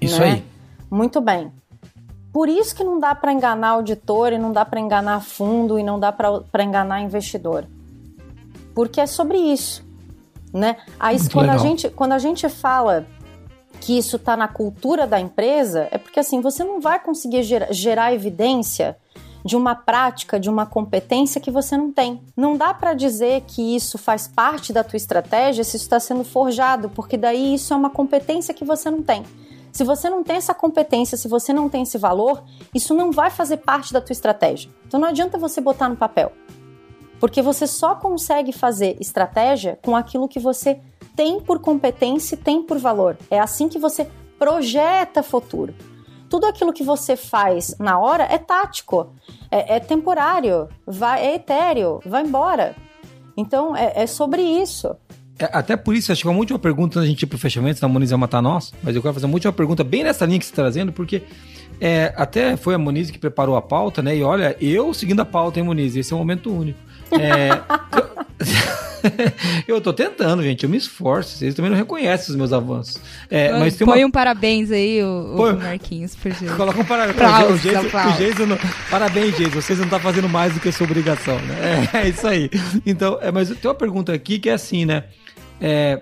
Isso né? aí. Muito bem. Por isso que não dá para enganar auditor e não dá para enganar fundo e não dá para enganar investidor. Porque é sobre isso, né? Aí quando a, gente, quando a gente fala que isso está na cultura da empresa, é porque assim, você não vai conseguir gerar, gerar evidência de uma prática, de uma competência que você não tem. Não dá para dizer que isso faz parte da tua estratégia se isso está sendo forjado, porque daí isso é uma competência que você não tem. Se você não tem essa competência, se você não tem esse valor, isso não vai fazer parte da tua estratégia. Então não adianta você botar no papel. Porque você só consegue fazer estratégia com aquilo que você tem por competência e tem por valor. É assim que você projeta futuro. Tudo aquilo que você faz na hora é tático, é, é temporário, vai, é etéreo, vai embora. Então é, é sobre isso. É, até por isso, acho que é uma última pergunta a gente ir pro fechamento, senão a Moniz vai matar nós. Mas eu quero fazer uma última pergunta bem nessa linha que você está trazendo, porque é, até foi a Moniz que preparou a pauta, né? E olha, eu seguindo a pauta, hein, Moniz? Esse é um momento único. É, eu tô tentando, gente. Eu me esforço. Vocês também não reconhecem os meus avanços. É, mas tem põe uma... um parabéns aí, o, o Marquinhos, por jeito. Coloca um parabéns. Aplausos, o Jason, o Jason não... Parabéns, Jason. Vocês não estão tá fazendo mais do que a sua obrigação, né? É, é isso aí. Então, é, mas tem uma pergunta aqui que é assim, né? É,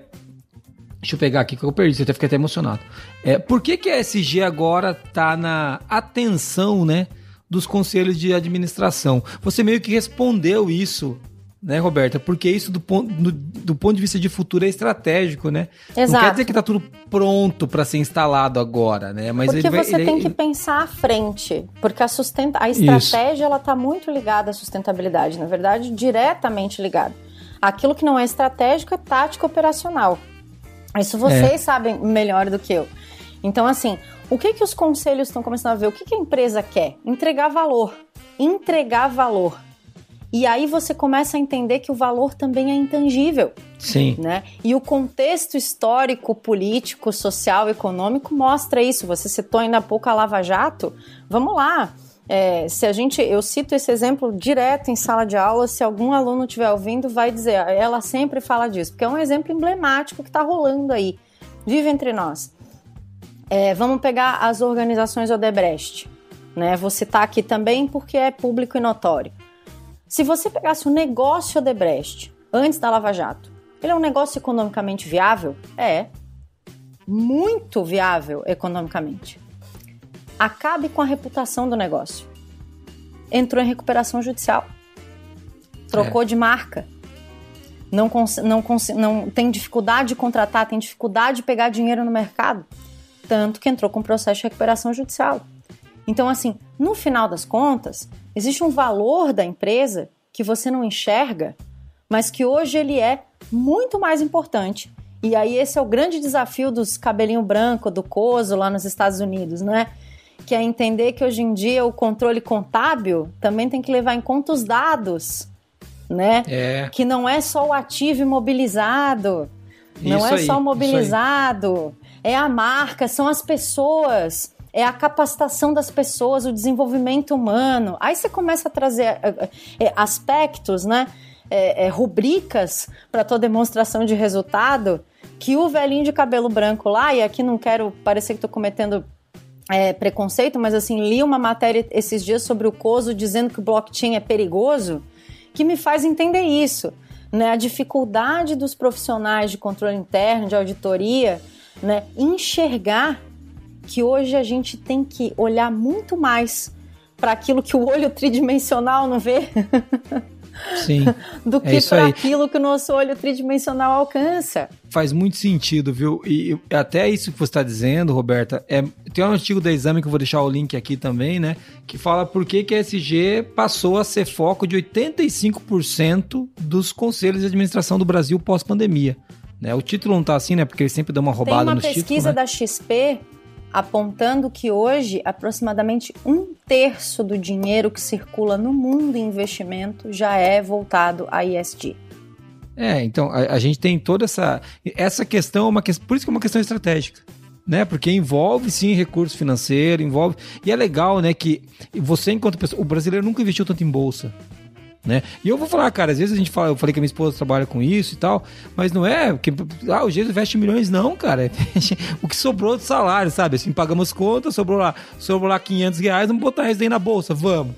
deixa eu pegar aqui que eu perdi, você até fiquei até emocionado. É, por que, que a SG agora está na atenção, né, dos conselhos de administração? Você meio que respondeu isso né, Roberta? Porque isso do ponto, do, do, ponto de vista de futuro é estratégico, né? Exato. Não quer dizer que está tudo pronto para ser instalado agora, né? Mas porque vai, você tem ele... que pensar à frente, porque a, sustenta, a estratégia isso. ela está muito ligada à sustentabilidade, na verdade, diretamente ligada. Aquilo que não é estratégico é tático operacional. Isso vocês é. sabem melhor do que eu. Então, assim, o que, que os conselhos estão começando a ver? O que, que a empresa quer? Entregar valor. Entregar valor. E aí você começa a entender que o valor também é intangível. Sim. Né? E o contexto histórico, político, social, econômico mostra isso. Você citou ainda há pouco a Lava Jato. Vamos lá. É, se a gente, eu cito esse exemplo direto em sala de aula, se algum aluno estiver ouvindo, vai dizer, ela sempre fala disso, porque é um exemplo emblemático que está rolando aí. Vive entre nós. É, vamos pegar as organizações Odebrecht. Né? Vou citar aqui também porque é público e notório. Se você pegasse o negócio Odebrecht antes da Lava Jato, ele é um negócio economicamente viável? É. Muito viável economicamente. Acabe com a reputação do negócio. Entrou em recuperação judicial. Trocou é. de marca. Não, não, não tem dificuldade de contratar, tem dificuldade de pegar dinheiro no mercado. Tanto que entrou com processo de recuperação judicial. Então, assim, no final das contas, existe um valor da empresa que você não enxerga, mas que hoje ele é muito mais importante. E aí esse é o grande desafio dos cabelinho branco, do coso lá nos Estados Unidos, né? Que é entender que hoje em dia o controle contábil também tem que levar em conta os dados, né? É. Que não é só o ativo imobilizado, não isso é aí, só o mobilizado, é a marca, são as pessoas é a capacitação das pessoas, o desenvolvimento humano. Aí você começa a trazer é, é, aspectos, né? É, é, rubricas para tua demonstração de resultado que o velhinho de cabelo branco lá, e aqui não quero parecer que estou cometendo é, preconceito, mas assim, li uma matéria esses dias sobre o COSO dizendo que o blockchain é perigoso, que me faz entender isso. Né? A dificuldade dos profissionais de controle interno, de auditoria, né? enxergar que hoje a gente tem que olhar muito mais para aquilo que o olho tridimensional não vê. Sim. do é que é para aquilo que o nosso olho tridimensional alcança. Faz muito sentido, viu? E até isso que você está dizendo, Roberta, é, tem um artigo da Exame que eu vou deixar o link aqui também, né? Que fala por que, que a SG passou a ser foco de 85% dos conselhos de administração do Brasil pós-pandemia. Né? O título não tá assim, né? Porque ele sempre dá uma roubada no título. Tem uma pesquisa né? da XP apontando que hoje aproximadamente um terço do dinheiro que circula no mundo em investimento já é voltado a ISD. É, então a, a gente tem toda essa essa questão, é uma questão, por isso que é uma questão estratégica né? Porque envolve sim recurso financeiro, envolve. E é legal, né, que você, enquanto pessoa. O brasileiro nunca investiu tanto em bolsa né? E eu vou falar, cara, às vezes a gente fala, eu falei que a minha esposa trabalha com isso e tal, mas não é que ah, o jeito investe milhões, não, cara. o que sobrou do salário, sabe? Assim, pagamos contas, sobrou lá, sobrou lá 500 reais, vamos botar isso daí na bolsa, vamos.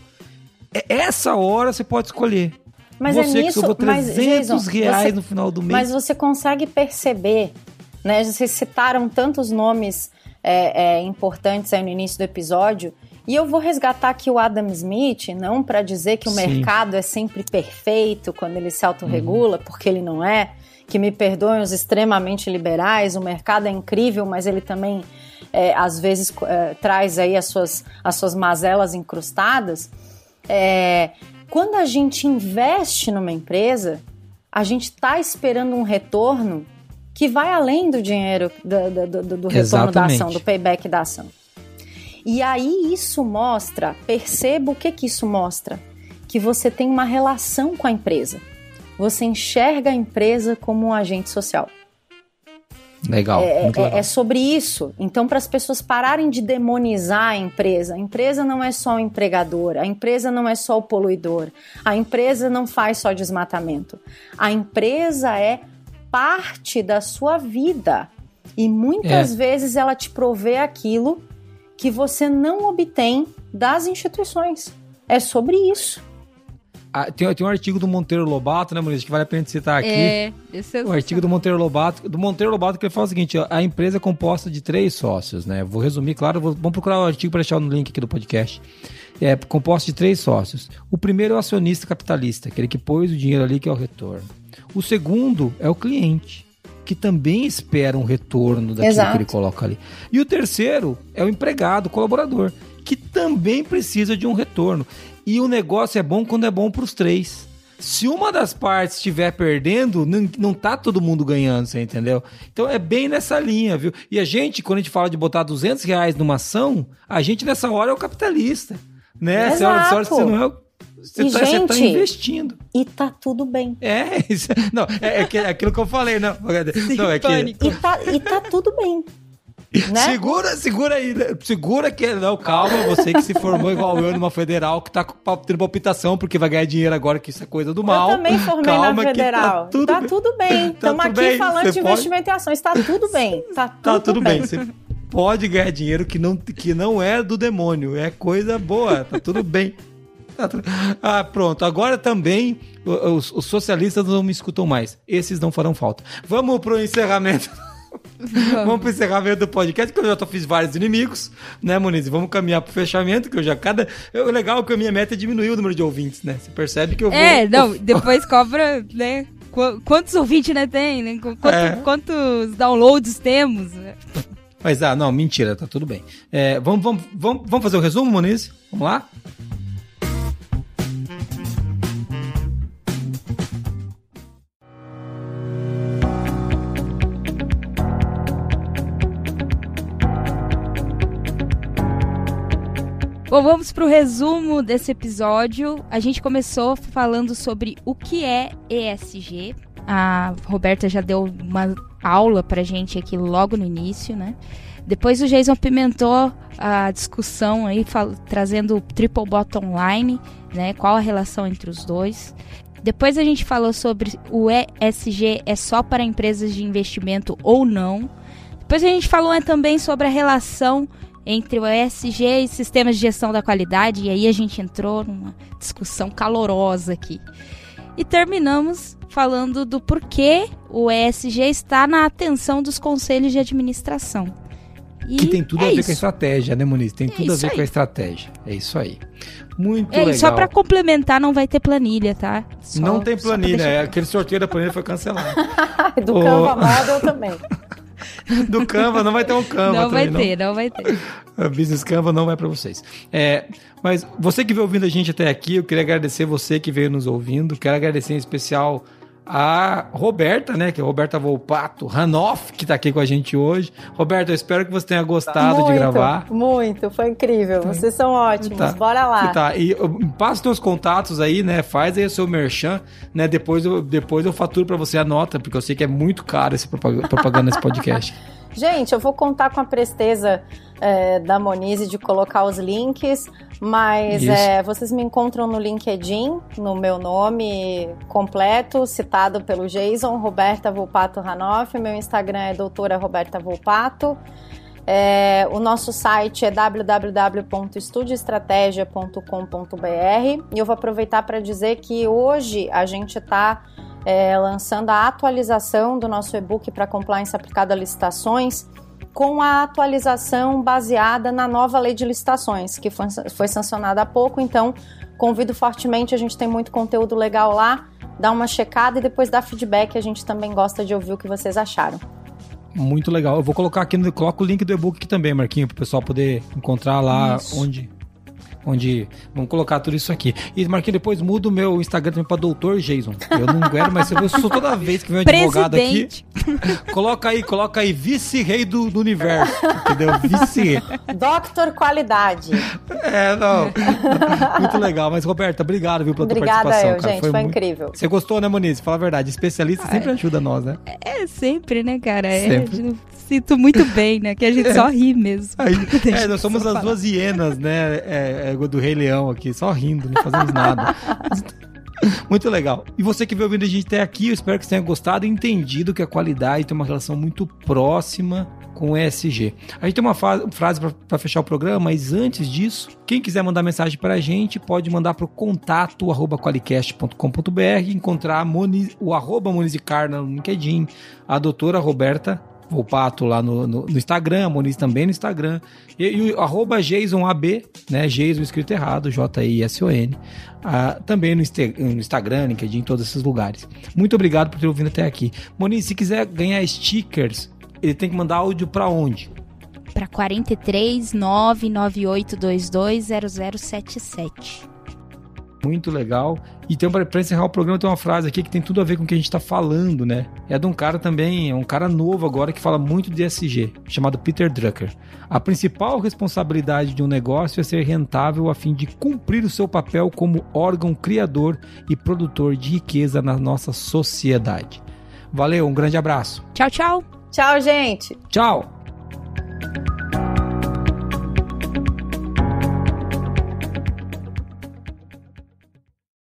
É, essa hora você pode escolher. Mas é você é nisso, que sobrou 300 mas, Jason, reais você, no final do mês. Mas você consegue perceber, né? Vocês citaram tantos nomes é, é, importantes aí no início do episódio e eu vou resgatar aqui o Adam Smith, não para dizer que o Sim. mercado é sempre perfeito quando ele se autorregula, uhum. porque ele não é. Que me perdoem os extremamente liberais, o mercado é incrível, mas ele também é, às vezes é, traz aí as suas, as suas mazelas incrustadas. É, quando a gente investe numa empresa, a gente está esperando um retorno que vai além do dinheiro, do, do, do, do retorno da ação, do payback da ação. E aí isso mostra, perceba o que que isso mostra, que você tem uma relação com a empresa. Você enxerga a empresa como um agente social. Legal, é, é, legal. é sobre isso. Então, para as pessoas pararem de demonizar a empresa, a empresa não é só o empregador, a empresa não é só o poluidor, a empresa não faz só desmatamento. A empresa é parte da sua vida. E muitas é. vezes ela te provê aquilo que você não obtém das instituições. É sobre isso. Ah, tem, tem um artigo do Monteiro Lobato, né, Maurício, que vale a pena citar aqui. É, esse é o artigo do Monteiro Lobato, do Monteiro Lobato que ele fala o seguinte, ó, a empresa é composta de três sócios, né? Vou resumir, claro, vou, vamos procurar o artigo para deixar no link aqui do podcast. É composto de três sócios. O primeiro é o acionista capitalista, aquele que pôs o dinheiro ali, que é o retorno. O segundo é o cliente que também espera um retorno daquilo Exato. que ele coloca ali. E o terceiro é o empregado, o colaborador, que também precisa de um retorno. E o negócio é bom quando é bom para os três. Se uma das partes estiver perdendo, não, não tá todo mundo ganhando, você entendeu? Então é bem nessa linha, viu? E a gente, quando a gente fala de botar 200 reais numa ação, a gente nessa hora é o capitalista, né? Exato. Essa hora, você não é o Você tá, gente, tá investindo. E tá tudo bem. É, isso, não, é, é, é, aquilo que eu falei, não. Sim, não é que, e, tá, e tá tudo bem. Né? Segura, segura aí. Né? Segura que. Não, calma, você que se formou igual eu numa federal, que tá tendo palpitação, porque vai ganhar dinheiro agora, que isso é coisa do mal. Eu também formei calma, na federal. Tá tudo, tá tudo bem. Estamos tá aqui bem. falando você de pode... investimento em ações. Tá tudo bem. Tá tudo, tá tudo bem. bem. Você pode ganhar dinheiro que não, que não é do demônio. É coisa boa. Tá tudo bem. Ah, pronto. Agora também os, os socialistas não me escutam mais. Esses não farão falta. Vamos pro encerramento. Vamos. vamos pro encerramento do podcast, que eu já tô, fiz vários inimigos, né, Muniz? Vamos caminhar pro fechamento, que eu já cada. O legal é que a minha meta é diminuir o número de ouvintes, né? Você percebe que eu vou. É, não, depois cobra, né? Quantos ouvintes né, tem, né? Quantos, é. quantos downloads temos? Mas, ah, não, mentira, tá tudo bem. É, vamos, vamos, vamos, vamos fazer o resumo, Muniz? Vamos lá? Bom, vamos para o resumo desse episódio. A gente começou falando sobre o que é ESG. A Roberta já deu uma aula para gente aqui logo no início, né? Depois o Jason pimentou a discussão aí, trazendo o triple bottom line, né? Qual a relação entre os dois. Depois a gente falou sobre o ESG é só para empresas de investimento ou não. Depois a gente falou é, também sobre a relação entre o ESG e sistemas de gestão da qualidade, e aí a gente entrou numa discussão calorosa aqui. E terminamos falando do porquê o ESG está na atenção dos conselhos de administração. E que tem tudo é a ver isso. com a estratégia, né, Muniz? Tem é tudo a ver aí. com a estratégia. É isso aí. Muito é, legal. Só para complementar, não vai ter planilha, tá? Só, não tem planilha. É, aquele sorteio da planilha foi cancelado. Do oh. Canva Model também. do Canva, não vai ter um Canva. Não também, vai ter, não. não vai ter. A Business Canva não vai para vocês. É, mas você que veio ouvindo a gente até aqui, eu queria agradecer você que veio nos ouvindo. Quero agradecer em especial a Roberta, né? Que é Roberta Volpato Ranoff, que está aqui com a gente hoje. Roberta, eu espero que você tenha gostado muito, de gravar. Muito, foi incrível. Tá. Vocês são ótimos. Tá. Bora lá. Tá. E passa os teus contatos aí, né? Faz aí o seu merchan, né? Depois eu, depois eu faturo para você a nota, porque eu sei que é muito caro esse propaganda nesse podcast. Gente, eu vou contar com a presteza é, da Monize de colocar os links, mas é, vocês me encontram no LinkedIn, no meu nome completo, citado pelo Jason, Roberta Volpato Ranoff. Meu Instagram é doutora Roberta Volpato. É, o nosso site é www.estudioestratégia.com.br e eu vou aproveitar para dizer que hoje a gente está é, lançando a atualização do nosso e-book para compliance aplicado a licitações com a atualização baseada na nova lei de licitações, que foi, foi sancionada há pouco, então convido fortemente, a gente tem muito conteúdo legal lá, dá uma checada e depois dá feedback, a gente também gosta de ouvir o que vocês acharam. Muito legal. Eu vou colocar aqui, no, coloco o link do e-book aqui também, Marquinho, para o pessoal poder encontrar lá Isso. onde onde vamos colocar tudo isso aqui. E Marquinhos, depois muda o meu Instagram também pra Doutor Jason. Eu não quero, mas eu sou toda vez que vem um advogado aqui. coloca aí, coloca aí, vice-rei do, do, universo. Entendeu? Vice-rei. Doctor Qualidade. É, não. Muito legal. Mas, Roberta, obrigado, viu, pela Obrigada tua participação. Eu, cara. gente, foi, foi muito... incrível. Você gostou, né, Moniz? Fala a verdade. Especialista sempre ajuda nós, né? É, sempre, né, cara? É, sempre. Sinto muito bem, né? Que a gente só ri mesmo. Aí, é, nós somos as falar. duas hienas, né? É, é, do Rei Leão aqui, só rindo, não fazemos nada. Muito legal. E você que veio ouvindo a gente até aqui, eu espero que você tenha gostado e entendido que a qualidade tem uma relação muito próxima com o ESG. A gente tem uma frase para fechar o programa, mas antes disso, quem quiser mandar mensagem para a gente, pode mandar para o contato arroba qualicast.com.br, encontrar o arroba Monizicar no LinkedIn, a doutora Roberta Volpato lá no, no, no, Instagram, Moniz também no Instagram. E, e o arroba JasonAB, né? Jason escrito errado, J-I-S-O-N. Ah, também no, no, Instagram, LinkedIn, em todos esses lugares. Muito obrigado por ter ouvido até aqui. Moniz, se quiser ganhar stickers, ele tem que mandar áudio para onde? Para 43 99822 0077. Muito legal. E tem para encerrar o programa tem uma frase aqui que tem tudo a ver com o que a gente está falando, né? É de um cara também, é um cara novo agora que fala muito de SG, chamado Peter Drucker. A principal responsabilidade de um negócio é ser rentável a fim de cumprir o seu papel como órgão criador e produtor de riqueza na nossa sociedade. Valeu, um grande abraço. Tchau, tchau. Tchau, gente. Tchau.